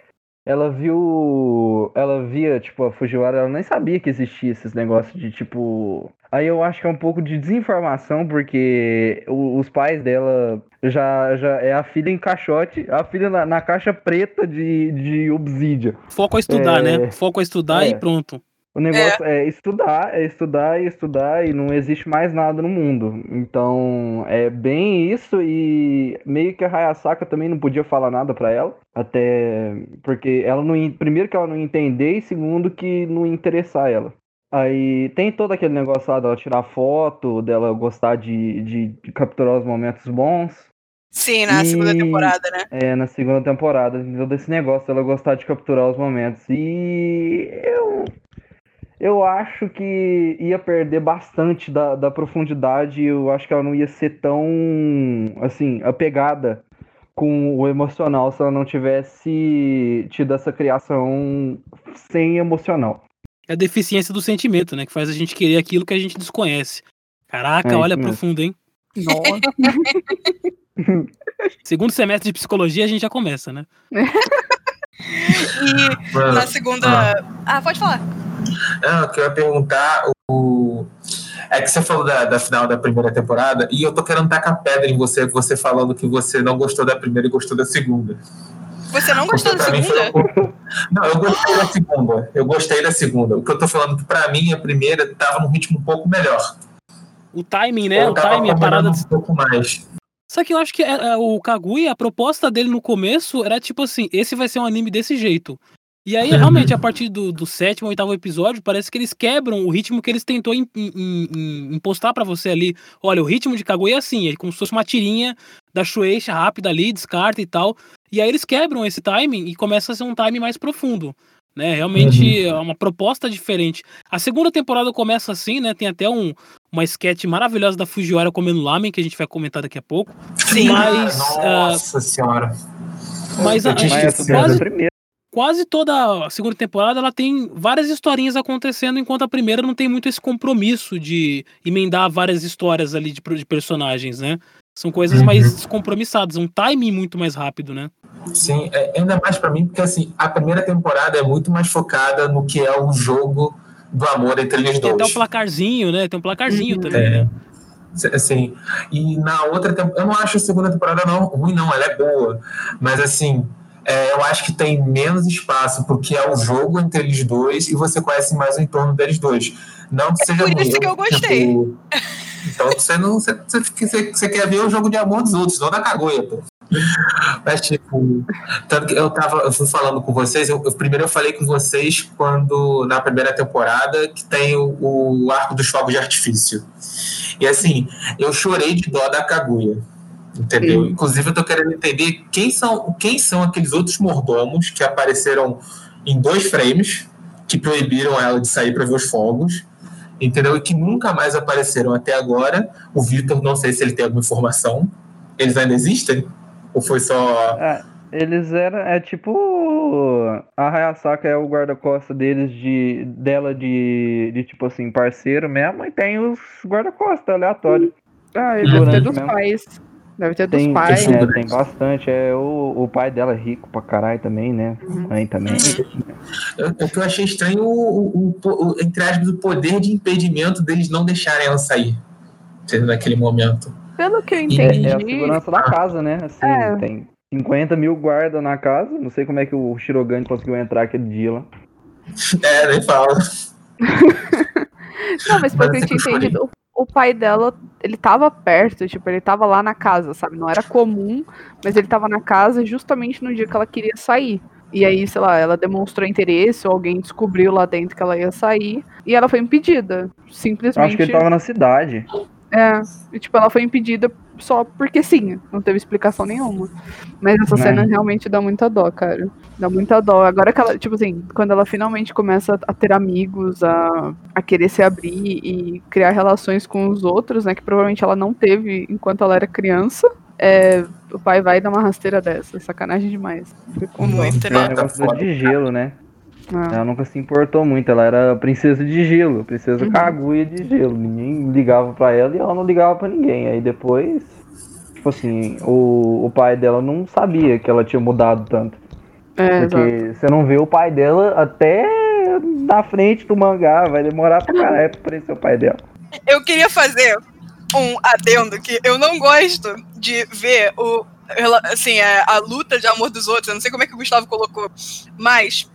Ela viu. Ela via, tipo, a Fujiwara, ela nem sabia que existia esses negócios de, tipo. Aí eu acho que é um pouco de desinformação, porque os pais dela já, já é a filha em caixote, a filha na, na caixa preta de, de obsidia. Foco a estudar, É. né? Foco a estudar É. e pronto. O negócio é. estudar, é estudar e estudar e não existe mais nada no mundo. Então, é bem isso e meio que a Hayasaka também não podia falar nada pra ela, até porque ela não, primeiro que ela não ia entender e segundo que não ia interessar ela. Aí tem todo aquele negócio lá dela tirar foto, dela gostar de, de, de capturar os momentos bons. Sim, na segunda E- temporada, né? É, na segunda temporada, todo esse negócio dela gostar de capturar os momentos. E eu. Eu acho que ia perder bastante da, da profundidade. Eu acho que ela não ia ser tão, assim, apegada com o emocional se ela não tivesse tido essa criação sem emocional. É a deficiência do sentimento, né? Que faz a gente querer aquilo que a gente desconhece. Caraca, É olha mesmo. profundo, hein? Nossa. [laughs] Segundo semestre de psicologia a gente já começa, né? [laughs] E na segunda. Ah, pode falar. Não, eu queria perguntar o. É que você falou da, da final da primeira temporada e eu tô querendo tacar pedra em você, você falando que você não gostou da primeira e gostou da segunda. Você não gostou da Porque mim segunda? foi um Não, eu gostei da segunda. Eu gostei da segunda. O que eu tô falando é que pra mim a primeira tava num ritmo um pouco melhor. O timing, né? Eu O tava timing, a parada. um pouco mais. Só que eu acho que é, é, o Kaguya, a proposta dele no começo era tipo assim: esse vai ser um anime desse jeito. E aí, Uhum. realmente, a partir do, do sétimo, oitavo episódio, parece que eles quebram o ritmo que eles tentou im- im- im- impostar pra você ali. Olha, o ritmo de Kaguya é assim, é como se fosse uma tirinha da Shueisha rápida ali, descarta e tal. E aí eles quebram esse timing e começa a ser um timing mais profundo. Né, realmente é uma proposta diferente. A segunda temporada começa assim, né? Tem até um, uma sketch maravilhosa da Fujiwara comendo lamen, que a gente vai comentar daqui a pouco. Sim. Mas, ah, Nossa senhora. mas a- Mas quase, primeira. Quase toda a segunda temporada ela tem várias historinhas acontecendo, enquanto a primeira não tem muito esse compromisso de emendar várias histórias ali de, de personagens, né? São coisas Uhum. mais descompromissadas, um timing muito mais rápido, né? Sim, é, ainda mais pra mim, porque assim, a primeira temporada é muito mais focada no que é o jogo do amor entre eles Tem até dois. o placarzinho, né? Tem um placarzinho Uhum. também, É. né? Assim, e na outra temporada, eu não acho a segunda temporada não ruim, não, ela é boa. Mas assim, é, eu acho que tem menos espaço porque é o jogo entre eles dois e você conhece mais o entorno deles dois. Não que seja por ruim. isso que eu gostei. tipo, então você não. Você, você, você quer ver o jogo de amor dos outros, não da cagoia, pô. Mas, tipo, tanto que eu tava, eu fui falando com vocês, eu, eu- primeiro eu falei com vocês quando, na primeira temporada, que tem o, o arco dos fogos de artifício. E assim, eu chorei de dó da Kaguya. Entendeu? Sim. Inclusive, eu tô querendo entender quem são, quem são aqueles outros mordomos que apareceram em dois frames, que proibiram ela de sair para ver os fogos, entendeu? E que nunca mais apareceram até agora. O Vitor, não sei se ele tem alguma informação. Eles ainda existem? Ou foi só. É, eles eram. É tipo. A Hayasaka é o guarda-costas deles de. dela de. de tipo assim, parceiro mesmo, e tem os guarda-costas aleatórios. Ah, ele Durante dos mesmo. pais. Deve ter dos Tem, pais. é, tem bastante. É, o, o pai dela é rico pra caralho também, né? Uhum. Mãe também. Eu, o que eu achei estranho, o, o- o- entre aspas, o poder de impedimento deles não deixarem ela sair. Naquele momento. Pelo que eu entendi. É a segurança da casa, né? Assim, É. tem 50 mil guardas na casa. Não sei como é que o Shirogane conseguiu entrar aquele dia lá. [laughs] É, nem fala. [laughs] Não, mas pelo que eu tinha entendido, o, pai dela, ele tava perto, tipo, ele tava lá na casa, sabe? Não era comum, mas ele tava na casa justamente no dia que ela queria sair. E aí, sei lá, ela demonstrou interesse, ou alguém descobriu lá dentro que ela ia sair, e ela foi impedida. Eu Simplesmente. acho que ele tava na cidade. É, e, tipo, ela foi impedida só porque sim, não teve explicação nenhuma. Mas essa Né. cena realmente dá muita dó, cara. Dá muita dó. Agora que ela, tipo assim, quando ela finalmente começa a ter amigos, a, a querer se abrir e criar relações com os outros, né, que provavelmente ela não teve enquanto ela era criança, é, o pai vai dar uma rasteira dessa. Sacanagem demais. Muito, É um né? negócio de gelo, né? Ah. Ela nunca se importou muito. Ela era princesa de gelo, princesa Uhum. Kaguya de gelo. Ninguém ligava pra ela e ela não ligava pra ninguém. Aí depois, tipo assim, o, o pai dela não sabia que ela tinha mudado tanto. É, exato. Porque você não vê o pai dela até na frente do mangá. Vai demorar pra caralho pra aparecer o pai dela. Eu queria fazer um adendo que eu não gosto de ver o assim, a, a luta de amor dos outros. Eu não sei como é que o Gustavo colocou, mas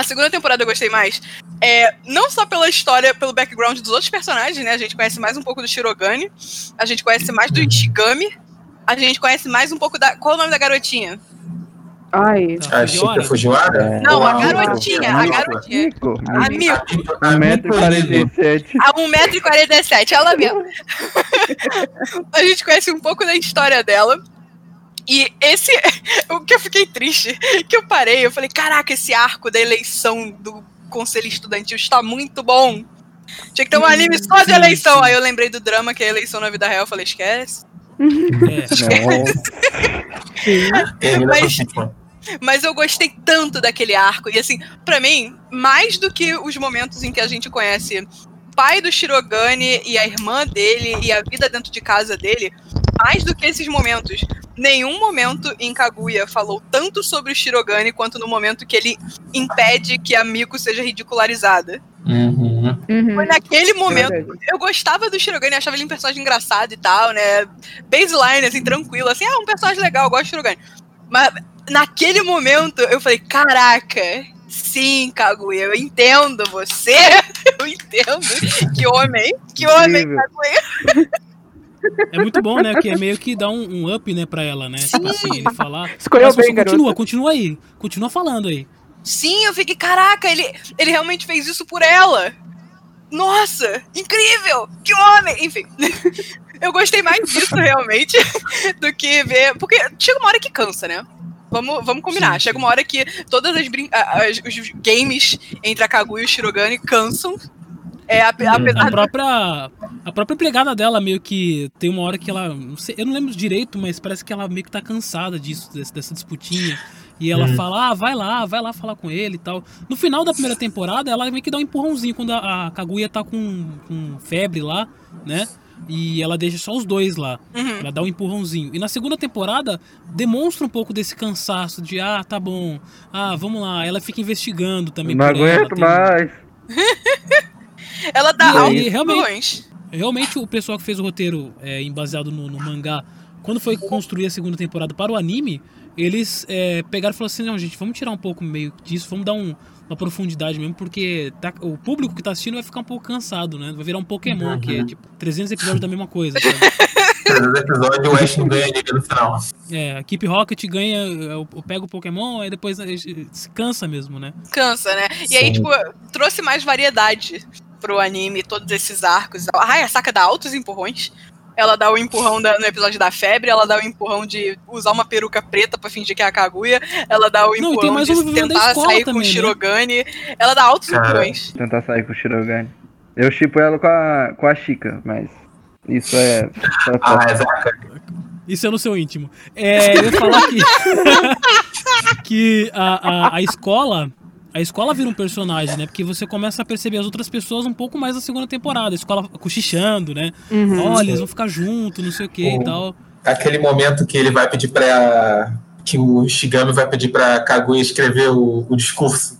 a segunda temporada eu gostei mais. É, não só pela história, pelo background dos outros personagens, né? A gente conhece mais um pouco do Shirogane, a gente conhece mais do Ichigami, a gente conhece mais um pouco da. Qual é o nome da garotinha? Ai, A Chica Fujiwara? Fujiwara? Não, a garotinha, a garotinha. Rico, A. A Mico Lido. 1,47m. A 1,47m, ela mesma. [laughs] a gente conhece um pouco da história dela. E esse. [laughs] O que eu fiquei triste, que eu parei, eu falei: caraca, esse arco da eleição do Conselho Estudantil está muito bom. Tinha que ter um anime só de eleição. sim. Aí eu lembrei do drama que é a eleição na vida real. Eu falei: esquece. É. [laughs] Termina Mas-. Mas eu gostei tanto daquele arco. E assim, pra mim, mais do que os momentos em que a gente conhece o pai do Shirogane e a irmã dele e a vida dentro de casa dele, mais do que esses momentos, nenhum momento em Kaguya falou tanto sobre o Shirogane quanto no momento que ele impede que a Miko seja ridicularizada. Uhum. uhum. Foi naquele momento. Eu gostava do Shirogane, achava ele um personagem engraçado e tal, né? Baseline, assim, tranquilo, assim, ah, um personagem legal, eu gosto do Shirogane. Mas naquele momento eu falei, caraca, sim, Kaguya, eu entendo você, [laughs] eu entendo. Que homem, que homem. Kaguya. É muito bom, né? Que é meio que dá um, um up, né, pra ela, né? Tipo assim, ele falar. Escolheu bem, continua, garoto. continua aí. Continua falando aí. Sim, eu fiquei, caraca, ele, ele realmente fez isso por ela. Nossa, incrível! Que homem! Enfim, [laughs] eu gostei mais disso realmente [laughs] do que ver. Porque chega uma hora que cansa, né? Vamos, vamos combinar. Sim, chega sim. uma hora que todas as, brin- as- os games entre a Kaguya e o Shirogane cansam. É, Uhum. apesar A própria, a própria empregada dela meio que tem uma hora que ela. Não sei, eu não lembro direito, mas parece que ela meio que tá cansada disso, dessa disputinha. E ela Hum. fala, ah, vai lá, vai lá falar com ele e tal. No final da primeira temporada, ela meio que dá um empurrãozinho quando a, a Kaguya tá com, com febre lá, né? E ela deixa só os dois lá. Uhum. Ela dá um empurrãozinho. E na segunda temporada, demonstra um pouco desse cansaço de, ah, tá bom, ah, vamos lá. Ela fica investigando também. não por ela, aguento tem- mais. [laughs] Ela dá E aí, altos realmente- empurrões. Realmente, o pessoal que fez o roteiro é, baseado no, no mangá, quando foi construir a segunda temporada para o anime, eles é, pegaram e falaram assim: não, gente, vamos tirar um pouco meio disso, vamos dar um- uma profundidade mesmo, porque tá- o público que tá assistindo vai ficar um pouco cansado, né? Vai virar um Pokémon, que é Uhum. tipo 300 episódios da mesma coisa. sabe? [laughs] Três episódios, o Ash não ganha no final. É, a Keep Rocket ganha, eu, eu pego o Pokémon, aí depois eh, se cansa mesmo, né? Cansa, né? E aí, Sim. tipo, trouxe mais variedade pro anime, todos esses arcos. A Raya Saka dá altos empurrões. Ela dá o empurrão da- no episódio da febre, ela dá o empurrão de usar uma peruca preta pra fingir que é a Kaguya, ela dá o Não, empurrão mais de tentar sair com também, o né? Shirogane. Ela dá altos Cara. empurrões. Tentar sair com o Shirogane. Eu chipo ela com a, com a Chica, mas isso é. isso é Ah, exato. Isso é no seu íntimo. É, eu ia falar que, [laughs] que a, a, a escola. A escola vira um personagem, né? Porque você começa a perceber as outras pessoas um pouco mais na segunda temporada. A escola cochichando, né? Uhum. Olha, eles vão ficar juntos, não sei o que e Uhum. tal. Aquele momento que ele vai pedir pra. que o Shigami vai pedir pra Kaguya escrever o, o discurso.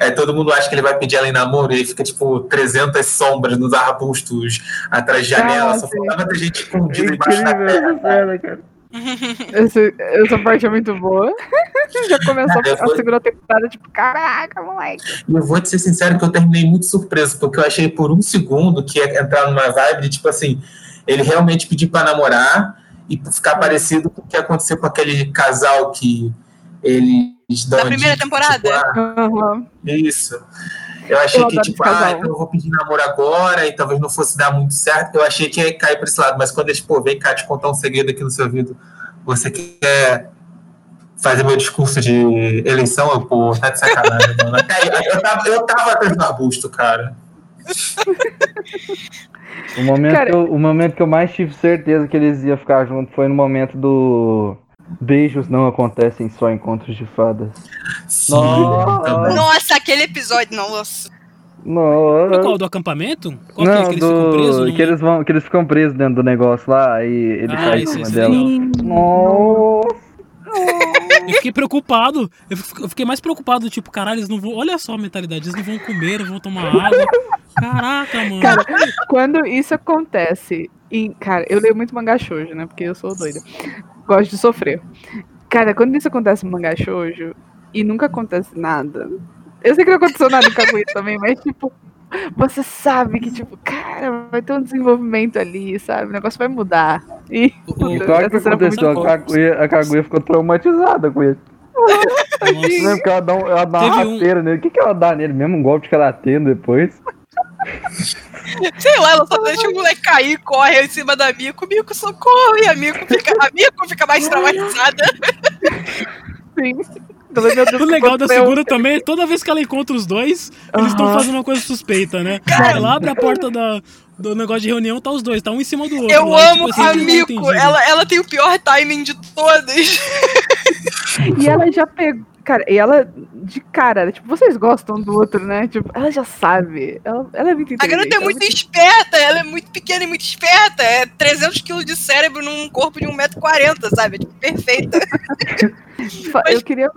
Aí todo mundo acha que ele vai pedir ela em namoro e aí fica, tipo, 300 sombras nos arbustos atrás de janela. Ah, só faltava ter gente escondida embaixo da terra. cara. [laughs] Esse- essa parte é muito boa. [laughs] Já começou a vou- segunda temporada, tipo, caraca, moleque. E eu vou te ser sincero que eu terminei muito surpreso, porque eu achei por um segundo que ia entrar numa vibe de, tipo assim, ele realmente pedir pra namorar e ficar parecido com o que aconteceu com aquele casal que eles dão Da primeira dica, temporada? tipo, ah, Aham. Isso. Eu achei Eu que, tipo, ah, então eu vou pedir namoro agora e talvez não fosse dar muito certo. Eu achei que ia cair pra esse lado, mas quando eles, pô, vem cá te contar um segredo aqui no seu ouvido, você quer fazer meu discurso de eleição? Eu, pô, tá de sacanagem, [laughs] mano. Eu tava, eu tava atrás do arbusto, cara. O momento, Cara- que eu, o momento que eu mais tive certeza que eles iam ficar juntos foi no momento do. Beijos não acontecem só em encontros de fadas. Sim, Nossa. Nossa, aquele episódio, nossa. Nossa. Qual do acampamento? Qual que é Não, que eles ficam do... presos? Não que, eles vão, que eles ficam presos dentro do negócio lá e ele Ah, cai em cima dela. Nossa. Eu fiquei preocupado. Eu fi- eu fiquei mais preocupado, tipo, caralho, eles não vão. Olha só a mentalidade, eles não vão comer, não vão tomar água. Caraca, mano. Cara, quando isso acontece, em, cara, eu leio muito mangá shoujo, né? Porque eu sou doida. Gosto de sofrer. Cara, quando isso acontece no mangá shoujo e nunca acontece nada. Eu sei que não aconteceu nada em Kaguya [laughs] também, mas tipo, você sabe que, tipo, cara, vai ter um desenvolvimento ali, sabe? O negócio vai mudar. E O- puta, qual que aconteceu? A. Kaguya, a Kaguya ficou traumatizada com ele. Nossa. Lembra que ela dá, um, ela dá uma Teve um- rasteira nele. O que, que ela dá nele? Mesmo um golpe que ela tem depois. [laughs] Sei lá, ela só deixa o moleque cair, corre em cima da Mico, Mico, socorro, e a Mico fica, a Mico fica mais traumatizada. Sim. O legal da segunda também é [laughs] toda vez que ela encontra os dois, eles estão fazendo uma coisa suspeita, né? Ela abre a porta da, do negócio de reunião, tá os dois, tá um em cima do outro. Eu lá, amo tipo assim, a mal Mico, ela, ela tem o pior timing de todas. [laughs] E ela já pegou. Cara, e ela, de cara, tipo, vocês gostam do outro, né? Tipo, ela já sabe. Ela, ela é muito A garota é ela muito esperta, ela é muito pequena e muito esperta. É 300 quilos de cérebro num corpo de 1,40m, sabe? É, tipo, perfeita. [laughs] Fa- Eu queria,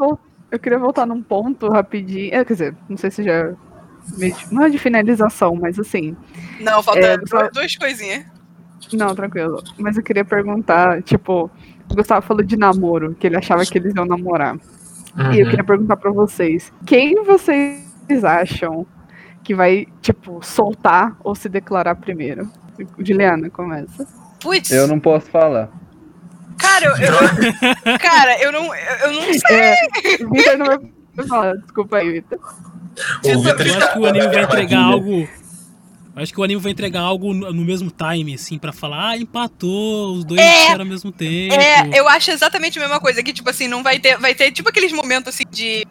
eu queria voltar num ponto rapidinho. É, quer dizer, não sei se já. Não é de finalização, mas assim. Não, falta É, só- duas coisinhas. Não, tranquilo. Mas eu queria perguntar, tipo, o Gustavo falou de namoro, que ele achava que eles iam namorar. E eu Uhum. queria perguntar pra vocês: quem vocês acham que vai, tipo, soltar ou se declarar primeiro? Juliana, começa. Putz, Eu não posso falar. cara, eu, eu- cara, eu não, eu não [laughs] sei. É, Vitor não vai falar, desculpa aí, Vitor. O Vitor acho que o anime vai entregar algo. Acho que o anime vai entregar algo no mesmo time, assim, pra falar, ah, empatou, os dois É, ao mesmo tempo. É, eu acho exatamente a mesma coisa, que, tipo assim, não vai ter. Vai ter, tipo, aqueles momentos assim de,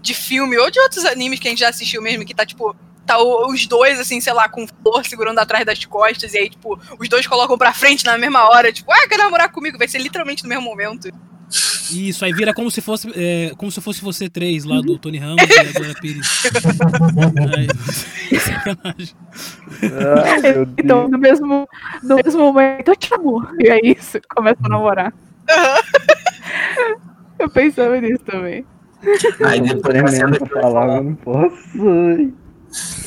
de filme ou de outros animes que a gente já assistiu mesmo, que tá, tipo. Tá os dois, assim, sei lá, com flor segurando atrás das costas, e aí, tipo, os dois colocam pra frente na mesma hora, tipo, ah, quer namorar comigo? Vai ser literalmente no mesmo momento. Isso, aí vira como se fosse, é, como se fosse você três lá do Tony Ramos e a Glória Pires. [laughs] Ai, Então, no mesmo, no mesmo momento, eu te amo. E é isso, começa a namorar. Eu pensava nisso também. Aí Eu tô depois tremendo pra falar, eu não posso.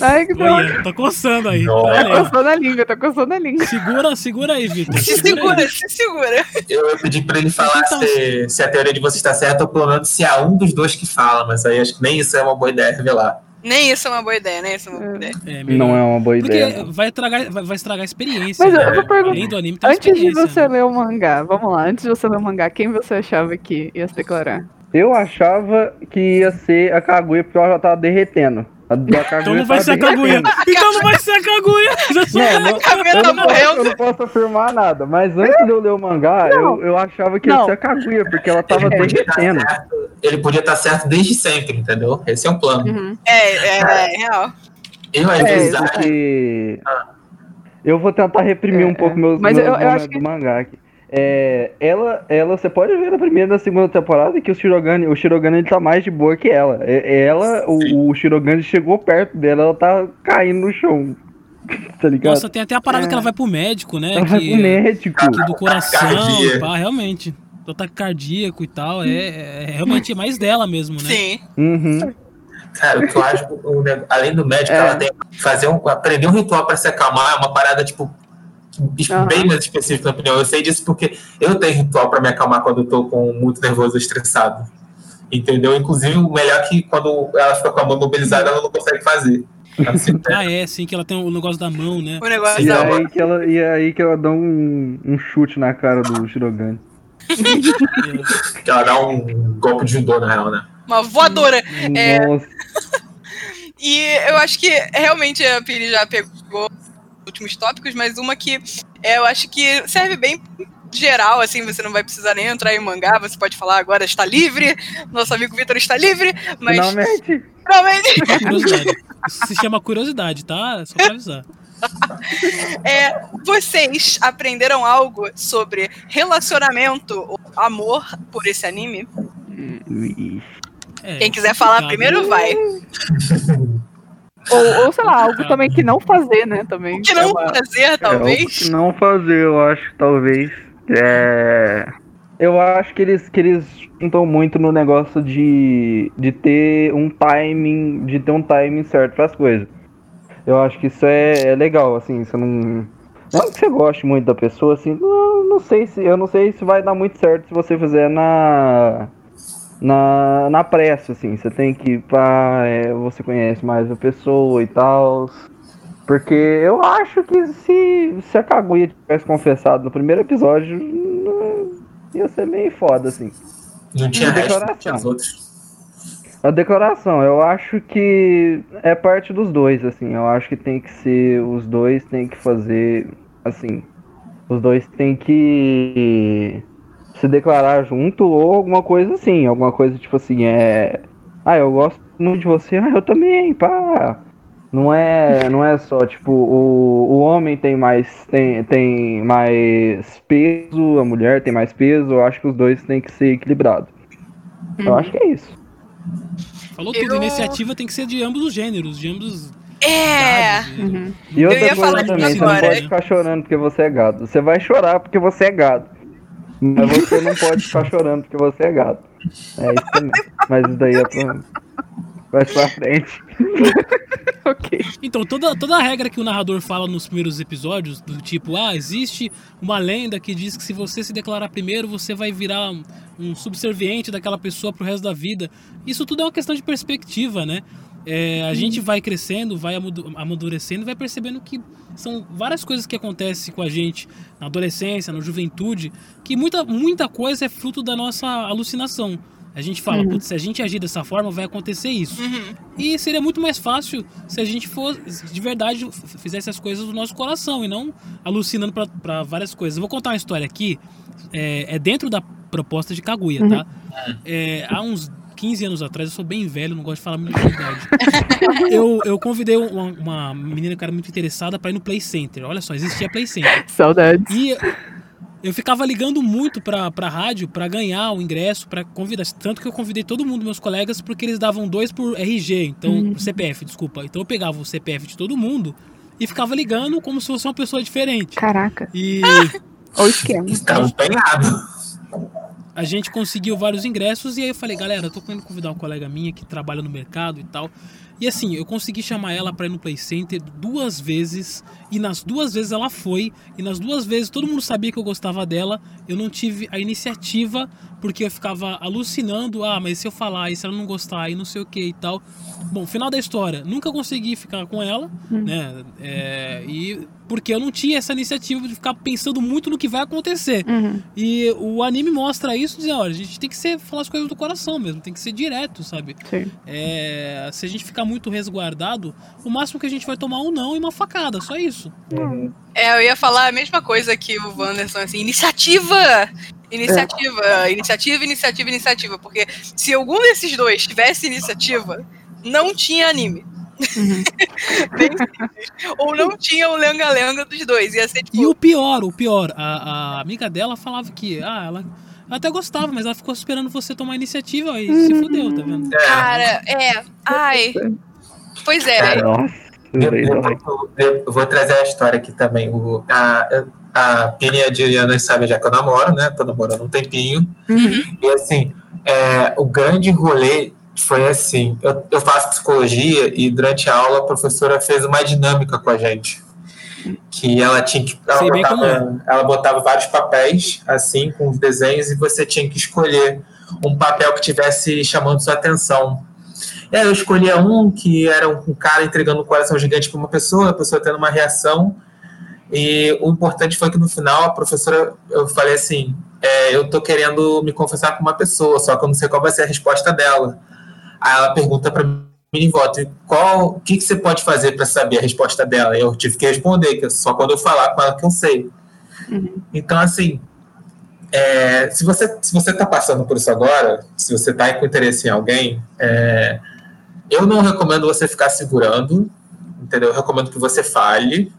Ai, que. Olha, tá coçando aí. Não. Tá coçando a língua, tá coçando a língua. Segura, segura aí, Vitor. Se Segura aí. se segura. Eu ia pedir pra ele falar Então, se, se a teoria de você está certa ou pelo menos se há um dos dois que fala, mas aí acho que nem isso é uma boa ideia revelar. Nem isso é uma boa ideia, nem isso é uma boa ideia. É. Não é uma boa Porque ideia. vai estragar, vai, vai estragar a experiência. Mas eu, né? eu vou perguntar. Além do anime, a Antes de você né? ler o mangá, vamos lá, antes de você ler o mangá, quem você achava que ia se declarar? Eu achava que ia ser a Kaguya porque ela já tava derretendo. A da Kaguya Então não vai ser a Kaguya. Então não vai ser a Kaguya. Já Não, não, A Kaguya eu, tá não posso, eu não posso afirmar nada, mas antes de eu ler o mangá, eu, eu achava que ia Não. ser a Kaguya, porque ela tava Ele podia, estar derretendo. certo, ele podia estar certo desde sempre, entendeu? Esse é um plano. É, é, é real. Eu, É, Porque eu vou tentar reprimir É, um pouco é. meus, Mas meus eu- eu acho que- do mangá aqui. É, ela, ela, você pode ver na primeira e na segunda temporada que o Shirogane, o Shirogane ele tá mais de boa que ela. É- Ela, o, o Shirogane chegou perto dela, ela tá caindo no chão. [laughs] Tá ligado? Nossa, tem até a parada É. que ela vai pro médico, né? ela vai que, pro médico. que do coração, pá, realmente. Do ataque cardíaco e tal. É, é realmente mais dela mesmo, né? Sim. Uhum. Cara, o que eu acho, além do médico, É. ela tem que fazer um, aprender um ritual para se acalmar, é uma parada, tipo. Bem mais específica, na opinião. Eu sei disso porque eu tenho ritual para me acalmar quando eu tô com muito nervoso ou estressado. Entendeu? Inclusive, o melhor é que quando ela fica com a mão mobilizada, ela não consegue fazer. Assim, [laughs] Ah, é, sim, que ela tem o negócio da mão, né? O negócio E Não, aí que ela, e aí que ela dá um, um chute na cara do Shirogane. que ela dá um golpe de judô, na real, né? uma voadora. É. Nossa, [laughs] E eu acho que realmente a Piri já pegou últimos tópicos, mas uma que é, eu acho que serve bem geral, assim, você não vai precisar nem entrar em mangá, você pode falar agora está livre, nosso amigo Vitor está livre, mas finalmente. realmente Curiosidade. Isso se chama curiosidade, tá? Só pra avisar. [laughs] é, vocês aprenderam algo sobre relacionamento ou amor por esse anime? É, Quem quiser falar primeiro vai. [laughs] Ou, ou, sei lá, algo também que não fazer, né? Também. O que não É uma- fazer, É, o talvez. que não fazer, eu acho, talvez. É. Eu acho que eles, que eles juntam muito no negócio de, de ter um timing, de ter um timing certo para as coisas. Eu acho que isso é, é legal, assim, você não. Não que você goste muito da pessoa, assim, não, não sei se. Eu não sei se vai dar muito certo se você fizer na. Na, na pressa, assim, você tem que ir pra. é, você conhece mais a pessoa e tal. Porque eu acho que se, se a Kaguya tivesse confessado no primeiro episódio, não- ia ser meio foda, assim. Não tinha declaração. outros. A declaração, eu acho que é parte dos dois, assim. Eu acho que tem que ser. Os dois tem que fazer. Assim. Os dois tem que se declarar junto ou alguma coisa assim. Alguma coisa tipo assim, é. Ah, eu gosto muito de você, ah, eu também, pá. Não é, não é só, tipo, o, o homem tem mais, tem, tem mais peso, a mulher tem mais peso, eu acho que os dois têm que ser equilibrados. Eu acho que é isso. Falou tudo, Eu- iniciativa tem que ser de ambos os gêneros, de ambos. É. Uhum. E outra ia coisa falar também, você não pode ficar chorando porque você é gado. Você vai chorar porque você é gado. Mas você não pode ficar chorando porque você é gado. É isso também. Mas isso daí é pra... mais pra frente. [laughs] Ok. Então, toda, toda a regra que o narrador fala nos primeiros episódios, do tipo, ah, existe uma lenda que diz que se você se declarar primeiro, você vai virar um, um subserviente daquela pessoa pro resto da vida. Isso tudo é uma questão de perspectiva, né? É, a gente vai crescendo, vai amadurecendo e vai percebendo que são várias coisas que acontecem com a gente na adolescência, na juventude, que muita, muita coisa é fruto da nossa alucinação. A gente fala, Uhum. se a gente agir dessa forma, vai acontecer isso. Uhum. E seria muito mais fácil se a gente fosse, de verdade, fizesse as coisas do nosso coração e não alucinando pra várias coisas. Eu vou contar uma história aqui, é, é dentro da proposta de Kaguya, tá? É, há uns 15 anos atrás, eu sou bem velho, não gosto de falar muito de idade. [laughs] eu, eu convidei uma, uma menina que era muito interessada pra ir no Play Center. Olha só, existia Play Center. Saudades. E eu ficava ligando muito pra, pra rádio pra ganhar o ingresso, pra convidar. Tanto que eu convidei todo mundo, meus colegas, porque eles davam dois por RG, então, por CPF, desculpa. Então eu pegava o CPF de todo mundo e ficava ligando como se fosse uma pessoa diferente. Caraca. E Ou esquema. Estava empenhado. A gente conseguiu vários ingressos e aí eu falei, galera, eu tô querendo convidar uma colega minha que trabalha no mercado e tal. E assim, eu consegui chamar ela pra ir no Play Center duas vezes e nas duas vezes ela foi e nas duas vezes todo mundo sabia que eu gostava dela. Eu não tive a iniciativa porque eu ficava alucinando, ah, mas se eu falar e se ela não gostar e não sei o que e tal. Bom, final da história, nunca consegui ficar com ela, né? É, e porque eu não tinha essa iniciativa de ficar pensando muito no que vai acontecer. Uhum. E o anime mostra isso, dizendo, olha, a gente tem que ser, falar as coisas do coração mesmo, tem que ser direto, sabe? Sim. É, se a gente ficar muito resguardado, o máximo que a gente vai tomar um não e uma facada, só isso. É, eu ia falar a mesma coisa que o Wanderson, assim, iniciativa! Iniciativa, iniciativa, iniciativa, iniciativa. Porque se algum desses dois tivesse iniciativa, não tinha anime. [laughs] Simples. Ou não tinha o lenga-lenga dos dois. Ia ser tipo. E o pior, o pior, a, a amiga dela falava que, ah, ela, ela até gostava, mas ela ficou esperando você tomar iniciativa e se fudeu, tá vendo? Cara, é. Ai. Pois é. Eu, daí eu- eu vou trazer a história aqui também. O, a, a Pini e a Juliana sabem já que eu namoro, né? Tô namorando um tempinho. Uhum. E assim, é, o grande rolê foi assim: eu, eu faço psicologia e durante a aula a professora fez uma dinâmica com a gente. Que ela tinha que. Ela botava, ela botava vários papéis, assim, com os desenhos, e você tinha que escolher um papel que tivesse chamando sua atenção. E aí eu escolhia um que era um cara entregando um coração gigante para uma pessoa, a pessoa tendo uma reação. E o importante foi que no final a professora, eu falei assim: é, eu tô querendo me confessar com uma pessoa, só que eu não sei qual vai ser a resposta dela. Aí ela pergunta para mim em volta, qual, o que, que você pode fazer para saber a resposta dela? Eu tive que responder, que só quando eu falar com ela que eu sei. Uhum. Então, assim, é, se você se você está passando por isso agora, se você está com interesse em alguém, é, eu não recomendo você ficar segurando, entendeu? Eu recomendo que você fale.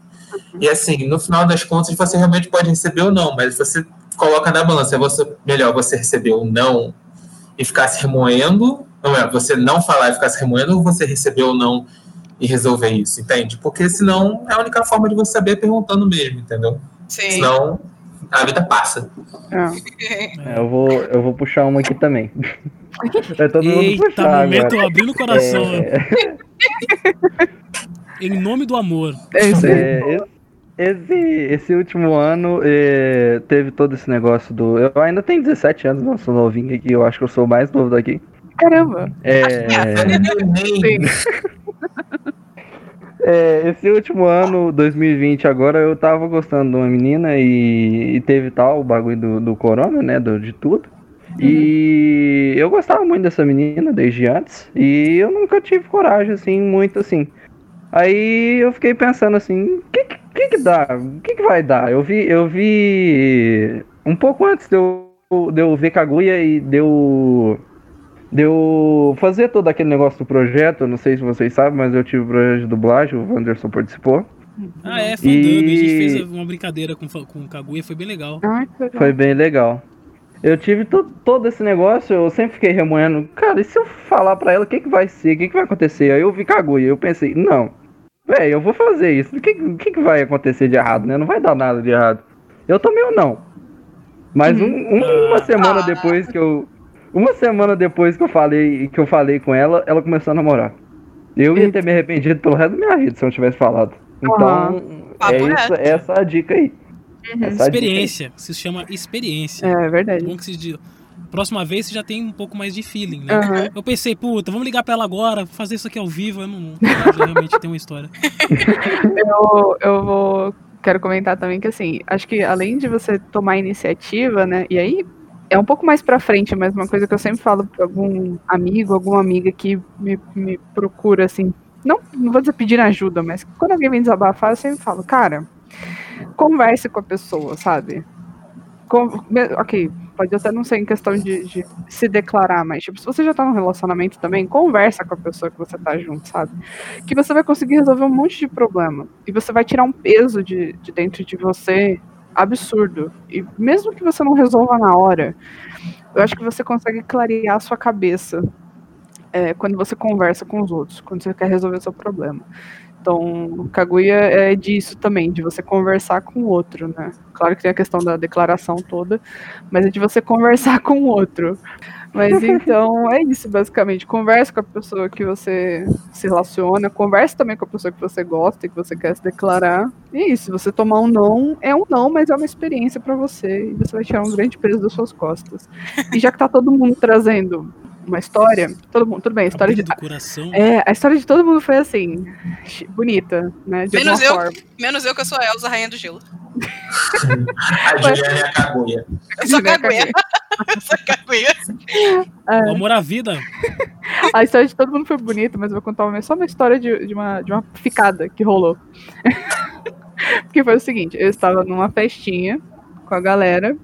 E assim, no final das contas, você realmente pode receber ou não, mas você coloca na balança, é você, melhor você receber ou não e ficar se remoendo, não é? Você não falar e ficar se remoendo, ou você receber ou não e resolver isso, entende? Porque senão é a única forma de você saber perguntando mesmo, entendeu? Sim. Senão a vida passa. É. [laughs] É, eu, vou, eu vou puxar uma aqui também. [laughs] É todo mundo Eita, puxar momento agora. abrindo o coração. É, [laughs] Em nome do amor. É isso aí. Esse, esse último ano é, teve todo esse negócio do. Eu ainda tenho 17 anos, não sou novinho aqui, eu acho que eu sou o mais novo daqui. Caramba. É, [laughs] é, esse último ano, 2020, agora eu tava gostando de uma menina e, e teve tal o bagulho do, do corona, né? Do, de tudo. E eu gostava muito dessa menina desde antes. E eu nunca tive coragem, assim, muito assim. Aí eu fiquei pensando assim, o que, que, que dá? O que, que vai dar? Eu vi, eu vi um pouco antes de eu, de eu ver Kaguya e de eu, de eu fazer todo aquele negócio do projeto. Não sei se vocês sabem, mas eu tive o projeto de dublagem, o Wanderson participou. Ah, é, fandub. E- A gente fez uma brincadeira com, com o Kaguya, foi bem legal. Ai, que legal. Foi bem legal. Eu tive to- todo esse negócio, eu sempre fiquei remoendo. Cara, e se eu falar pra ela o que, que vai ser, o que, que vai acontecer? Aí eu vi Kaguya, eu pensei, não, velho, eu vou fazer isso. O que, que, que vai acontecer de errado, né? Não vai dar nada de errado. Eu tomei um não. Mas um- um- uma semana Ah. depois que eu. Uma semana depois que eu falei que eu falei com ela, ela começou a namorar. Eu ia ter me arrependido pelo resto da minha vida se eu não tivesse falado. Então, é isso, reto. essa a dica aí. Essa a dica aí. Experiência, se chama experiência. É verdade. Bom que se diz. Próxima vez você já tem um pouco mais de feeling, né? Aham. Eu pensei, puta, vamos ligar pra ela agora, fazer isso aqui ao vivo. Eu não. eu realmente tem uma história. [laughs] Eu, eu vou. Quero comentar também que, assim, acho que além de você tomar iniciativa, né? E aí é um pouco mais pra frente, mas uma coisa que eu sempre falo pra algum amigo, alguma amiga que me, me procura, assim. Não, não vou dizer pedir ajuda, mas quando alguém vem desabafar, eu sempre falo, cara, converse com a pessoa, sabe? Com- ok, pode até não ser em questão de, de se declarar, mas tipo, se você já tá num relacionamento também, conversa com a pessoa que você tá junto, sabe? Que você vai conseguir resolver um monte de problema. E você vai tirar um peso de, de dentro de você absurdo. E mesmo que você não resolva na hora, eu acho que você consegue clarear a sua cabeça é, quando você conversa com os outros, quando você quer resolver o seu problema. Então, Kaguya é disso também, de você conversar com o outro, né? Claro que tem a questão da declaração toda, mas é de você conversar [laughs] com o outro. Mas então é isso, basicamente. Converse com a pessoa que você se relaciona, converse também com a pessoa que você gosta e que você quer se declarar. E é isso, você tomar um não, é um não, mas é uma experiência pra você e você vai tirar um grande peso das suas costas. E já que tá todo mundo trazendo uma história, todo mundo, tudo bem, a história de coração. é, a história de todo mundo foi assim, bonita, né? De Menos eu. forma. Menos eu que eu sou a Elsa, rainha do gelo. [laughs] A Juliana e a Kaguya. Eu sou Juliana caguia. Eu sou caguia. O amor à vida. A história de todo mundo foi bonita, mas eu vou contar uma, só uma história de, de, uma, de uma ficada que rolou. [laughs] Porque foi o seguinte, eu estava numa festinha com a galera.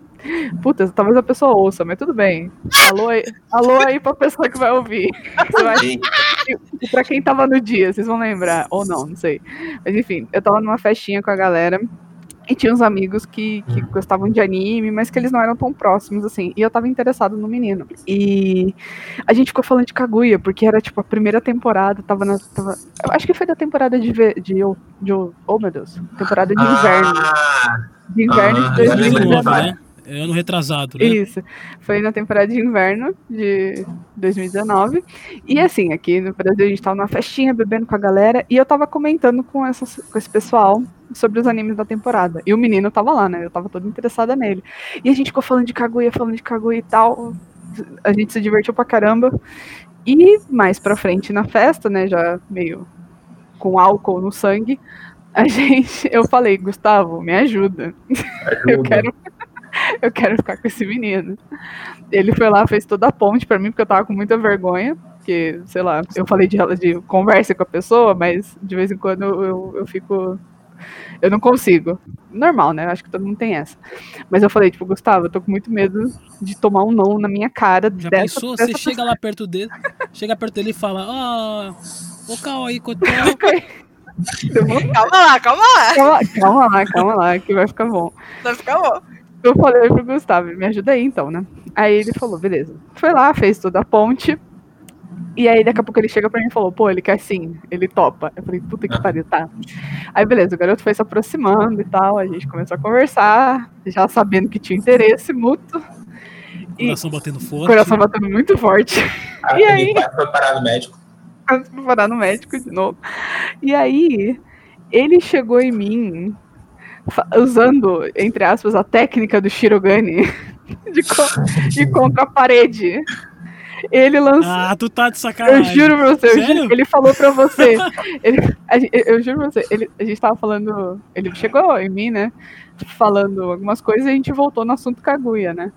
Puta, talvez a pessoa ouça, mas tudo bem. Alô aí, alô aí pra pessoa que vai ouvir. Você vai, e pra quem tava no dia, vocês vão lembrar, ou não, não sei. Mas enfim, eu tava numa festinha com a galera e tinha uns amigos que, que gostavam de anime, mas que eles não eram tão próximos assim. E eu tava interessado no menino. E a gente ficou falando de Kaguya, porque era tipo a primeira temporada, tava na. Tava, eu acho que foi da temporada de. de, de, de oh meu Deus, temporada de inverno. Ah, De inverno Ah, de eu lembro 2019. Ano retrasado, né? Isso. Foi na temporada de inverno de 2019. E assim, aqui no Brasil a gente tava numa festinha bebendo com a galera e eu tava comentando com, essas, com esse pessoal sobre os animes da temporada. E o menino tava lá, né? Eu tava toda interessada nele. E a gente ficou falando de Kaguya, falando de Kaguya e tal. A gente se divertiu pra caramba. E mais pra frente na festa, né? Já meio com álcool no sangue. A [laughs] gente, eu falei, Gustavo, me ajuda. Eu Ajuda. quero, [laughs] eu quero ficar com esse menino. Ele foi lá, fez toda a ponte pra mim, porque eu tava com muita vergonha. Porque, sei lá, eu falei de, de conversa com a pessoa, mas de vez em quando eu, eu, eu fico. Eu não consigo. Normal, né? Acho que todo mundo tem essa. Mas eu falei, tipo, Gustavo, eu tô com muito medo de tomar um não na minha cara. Já dessa, pensou? dessa Você chega lá perto dele, chega perto dele e fala, ah, ô Cal aí, Cotel. [laughs] Calma lá, calma lá. Calma, calma lá, calma lá, que vai ficar bom. Vai ficar bom. Eu falei pro Gustavo, me ajuda aí então, né? Aí ele falou, beleza. Foi lá, fez toda a ponte. E aí daqui a pouco ele chega pra mim e falou, pô, ele quer sim, ele topa. Eu falei, puta que pariu, tá. Aí beleza, o garoto foi se aproximando e tal, a gente começou a conversar, já sabendo que tinha interesse mútuo. E Coração batendo o forte. coração batendo muito forte. Ah, E aí? foi parar no médico. fui parar no médico de novo. E aí, ele chegou em mim usando, entre aspas, a técnica do Shirogane [laughs] de, co- de [laughs] contra a parede. Ele lançou. Ah, tu tá de Eu sacanagem. juro pra você, eu juro- ele falou pra você. [laughs] ele- a eu juro pra você, ele, a gente tava falando. Ele chegou em mim, né? Falando algumas coisas e a gente voltou no assunto Kaguya, né?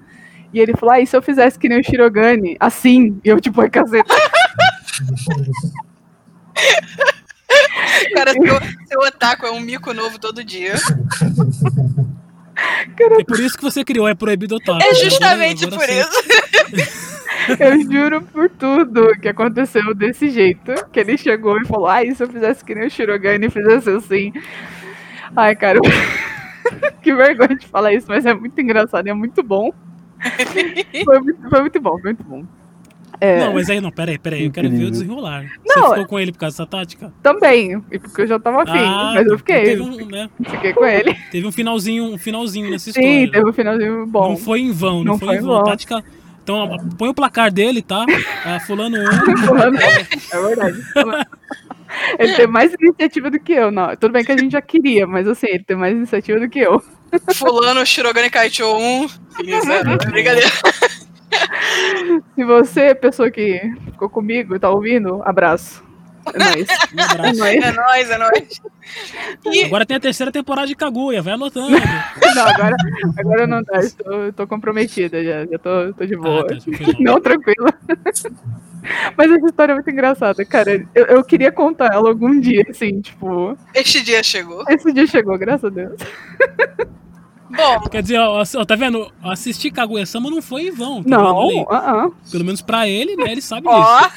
E ele falou: Ah, e se eu fizesse que nem o Shirogane, assim? E eu, tipo, ai, caceta. Cara, seu, seu otaku é um mico novo todo dia. É por isso que você criou, é proibido otaku. É justamente agora por você- isso. Eu juro por tudo que aconteceu desse jeito. Que ele chegou e falou: Ai, se eu fizesse que nem o Shirogane e fizesse assim. Ai, cara. [laughs] que vergonha de falar isso, mas é muito engraçado e é muito bom. [laughs] Foi muito, foi muito bom, foi muito bom. É, Não, mas aí não, peraí, peraí, eu quero ver o desenrolar. Não, você ficou com ele por causa dessa tática? Também, e porque eu já tava afim, Ah, mas eu fiquei. Teve um, né, Fiquei com ele. teve um finalzinho, um finalzinho nessa Sim, história. teve um finalzinho bom. Não foi em vão, não, Não foi, foi em vão. vão. Tática. Então, põe o placar dele, tá? Ah, fulano 1. [laughs] Fulano- É verdade. Ele tem mais iniciativa do que eu, não. Tudo bem que a gente já queria, mas assim, ele tem mais iniciativa do que eu. Fulano Shirogane Kaicho 1. Isso, [laughs] é brincadeira. Se você, pessoa que ficou comigo e tá ouvindo, abraço. É nóis. [laughs] Um É abraço. É nóis, é nóis. E Agora tem a terceira temporada de Kaguya, vai anotando. [laughs] Não, agora, agora não dá, eu tô, eu tô comprometida já, já tô, tô de boa. Ah, tá. Não, tranquila. Mas essa história é muito engraçada, cara. Eu, eu queria contar ela algum dia, assim, tipo. este dia chegou. Esse dia chegou, graças a Deus. [laughs] Bom, Quer dizer, ó, ó, tá vendo? Assistir Kaguya-sama não foi em vão. Tá Não, ah, ah. Pelo menos pra ele, né? Ele sabe ó, disso.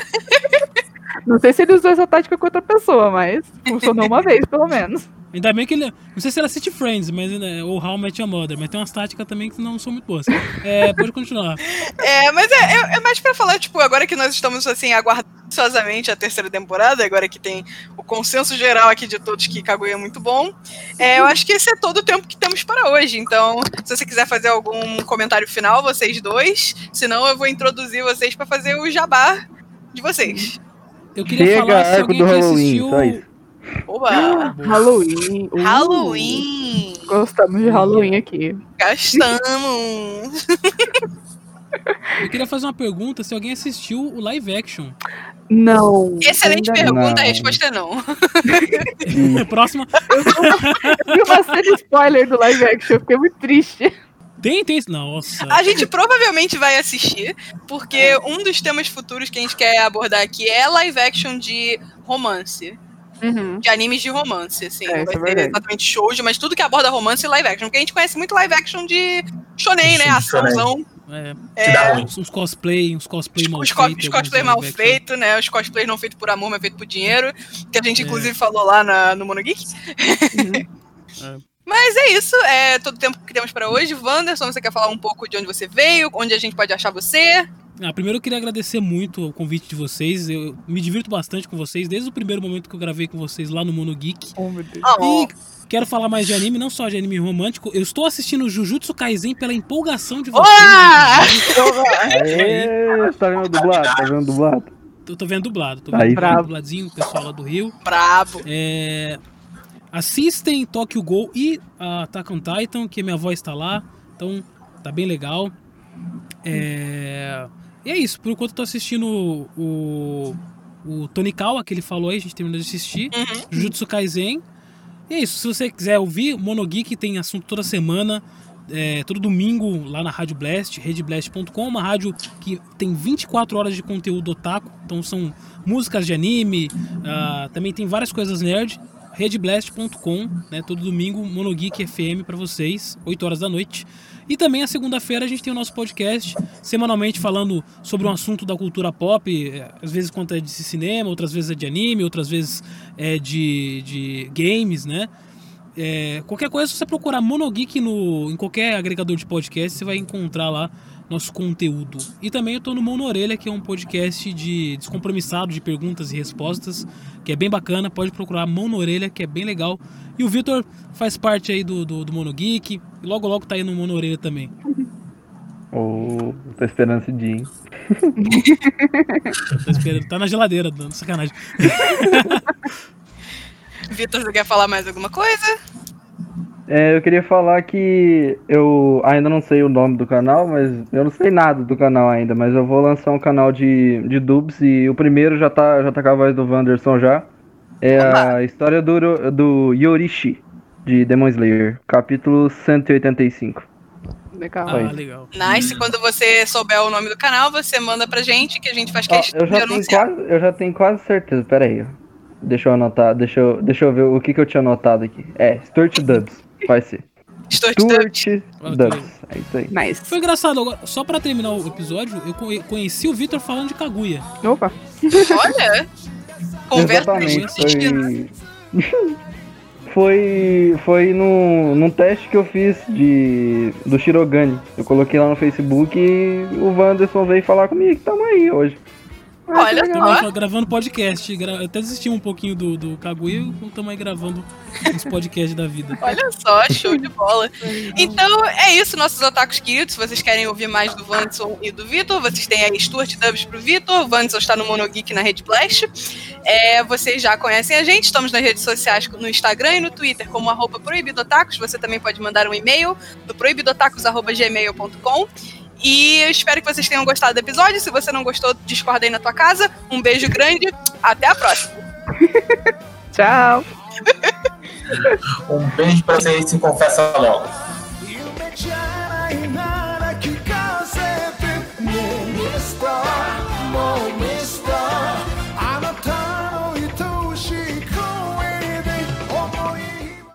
[laughs] Não sei se ele usou essa tática com outra pessoa, mas funcionou uma vez, pelo menos. Ainda bem que ele. Não sei se ele assiste Friends, mas, né, ou How I Met Your Mother, mas tem umas táticas também que não são muito boas. É, pode continuar. é, mas é, é, é mais pra falar, tipo, agora que nós estamos, assim, aguardando ansiosamente a terceira temporada, agora que tem o consenso geral aqui de todos que Kaguya é muito bom, é, eu acho que esse é todo o tempo que temos para hoje. Então, se você quiser fazer algum comentário final, vocês dois, senão eu vou introduzir vocês pra fazer o jabá de vocês. Eu queria Chega falar se alguém do Halloween, assistiu. só isso. Oba! Halloween. uh, Halloween! Gostamos de Halloween aqui. Gastamos! [laughs] Eu queria fazer uma pergunta se alguém assistiu o live action. Não. Excelente pergunta, não. a resposta é não. [laughs] Próxima. Eu vi uma série spoiler do live action, eu fiquei muito triste. Tem, tem. Nossa. A gente provavelmente vai assistir, porque um dos temas futuros que a gente quer abordar aqui é live action de romance. De animes de romance, assim. É, vai é ser verdade. exatamente shoujo, mas tudo que aborda romance e live action. Porque a gente conhece muito live action de shonen, né? Sim, Açãozão. É, ruim. uns cosplay, uns cosplay mal Os, feitos. os cosplay mal feitos, né? Os cosplays não feitos por amor, mas feitos por dinheiro. Que a gente, É. inclusive, falou lá na, no Monogeek. Uhum. [laughs] Mas é isso, é todo o tempo que temos para hoje. Wanderson, você quer falar um pouco de onde você veio, onde a gente pode achar você? Ah, primeiro eu queria agradecer muito o convite de vocês. Eu me divirto bastante com vocês, desde o primeiro momento que eu gravei com vocês lá no Mono Geek. Oh, meu Deus. Oh, E quero falar mais de anime, não só de anime romântico. Eu estou assistindo Jujutsu Kaisen pela empolgação de vocês. Aê, tá vendo dublado? Tá vendo dublado? Eu tô vendo dublado, tô Aí vendo dublado, dubladinho, o pessoal lá do Rio. Brabo. É, assistem Tokyo Ghoul e a Attack on Titan, que minha voz tá lá, então tá bem legal. É, e é isso, por enquanto eu tô assistindo o, o Tonikawa, que ele falou aí, a gente terminou de assistir, Uhum. Jujutsu Kaisen. E é isso, se você quiser ouvir, Monogeek tem assunto toda semana, é, todo domingo lá na Rádio Blast, redblast.com, uma rádio que tem 24 horas de conteúdo otaku, então são músicas de anime, ah, também tem várias coisas nerd, redblast.com, né, todo domingo, Monogeek FM pra vocês, 8 horas da noite. E também a segunda-feira a gente tem o nosso podcast, semanalmente falando sobre um assunto da cultura pop, eh, às vezes conta de cinema, outras vezes é de anime, outras vezes é de, de games, né? É, qualquer coisa, se você procurar Monogeek no, em qualquer agregador de podcast, você vai encontrar lá nosso conteúdo. E também eu tô no Mono Orelha, que é um podcast de descompromissado de perguntas e respostas, que é bem bacana. Pode procurar Mono Orelha, que é bem legal. E o Vitor faz parte aí do, do, do Mono Geek. E logo logo tá aí no Mono Orelha também. Ô, tô esperando esse dia, hein? [laughs] Tá, esperando, tá na geladeira, dando sacanagem. [laughs] Vitor, você quer falar mais alguma coisa? É, eu queria falar que eu ainda não sei o nome do canal, mas eu não sei nada do canal ainda, mas eu vou lançar um canal de, de dubs e o primeiro já tá, já tá com a voz do Wanderson já. É a história do, do Yorishi, de Demon Slayer, capítulo 185. Legal. Ah, legal. Nice. Quando você souber o nome do canal, você manda pra gente que a gente faz questão eu, de já tenho anunciar. quase, eu já tenho quase certeza, pera aí. Deixa eu anotar, deixa eu, deixa eu ver o que, que eu tinha anotado aqui. É, Stuart Dubs, vai ser. Stuart que Dubs, é isso aí. Nice. Foi engraçado, agora, só pra terminar o episódio, eu co- conheci o Vitor falando de Kaguya. Opa. Olha! [laughs] Conversa [laughs] foi. foi. Foi num, num teste que eu fiz de. do Shirogane. Eu coloquei lá no Facebook e o Wanderson veio falar comigo. Tamo aí hoje. Olha só. gravando podcast. gra- eu até desisti um pouquinho do, do Kaguya e estamos aí gravando uns podcasts da vida. [laughs] Olha só, show de bola. [laughs] Então é isso, nossos otakus queridos. Se vocês querem ouvir mais do Vanson e do Vitor, vocês têm aí Stuart Dubs pro Vitor. O Vanson está no Monogeek na Rede Blast. É, vocês já conhecem a gente, estamos nas redes sociais no Instagram e no Twitter como arroba proibidotacos. Você também pode mandar um e-mail no proibidotacos.gmail.com. E eu espero que vocês tenham gostado do episódio. Se você não gostou, discorda aí na tua casa. Um beijo grande. Até a próxima. [laughs] Tchau. [laughs] um beijo pra vocês e confessa logo. moment.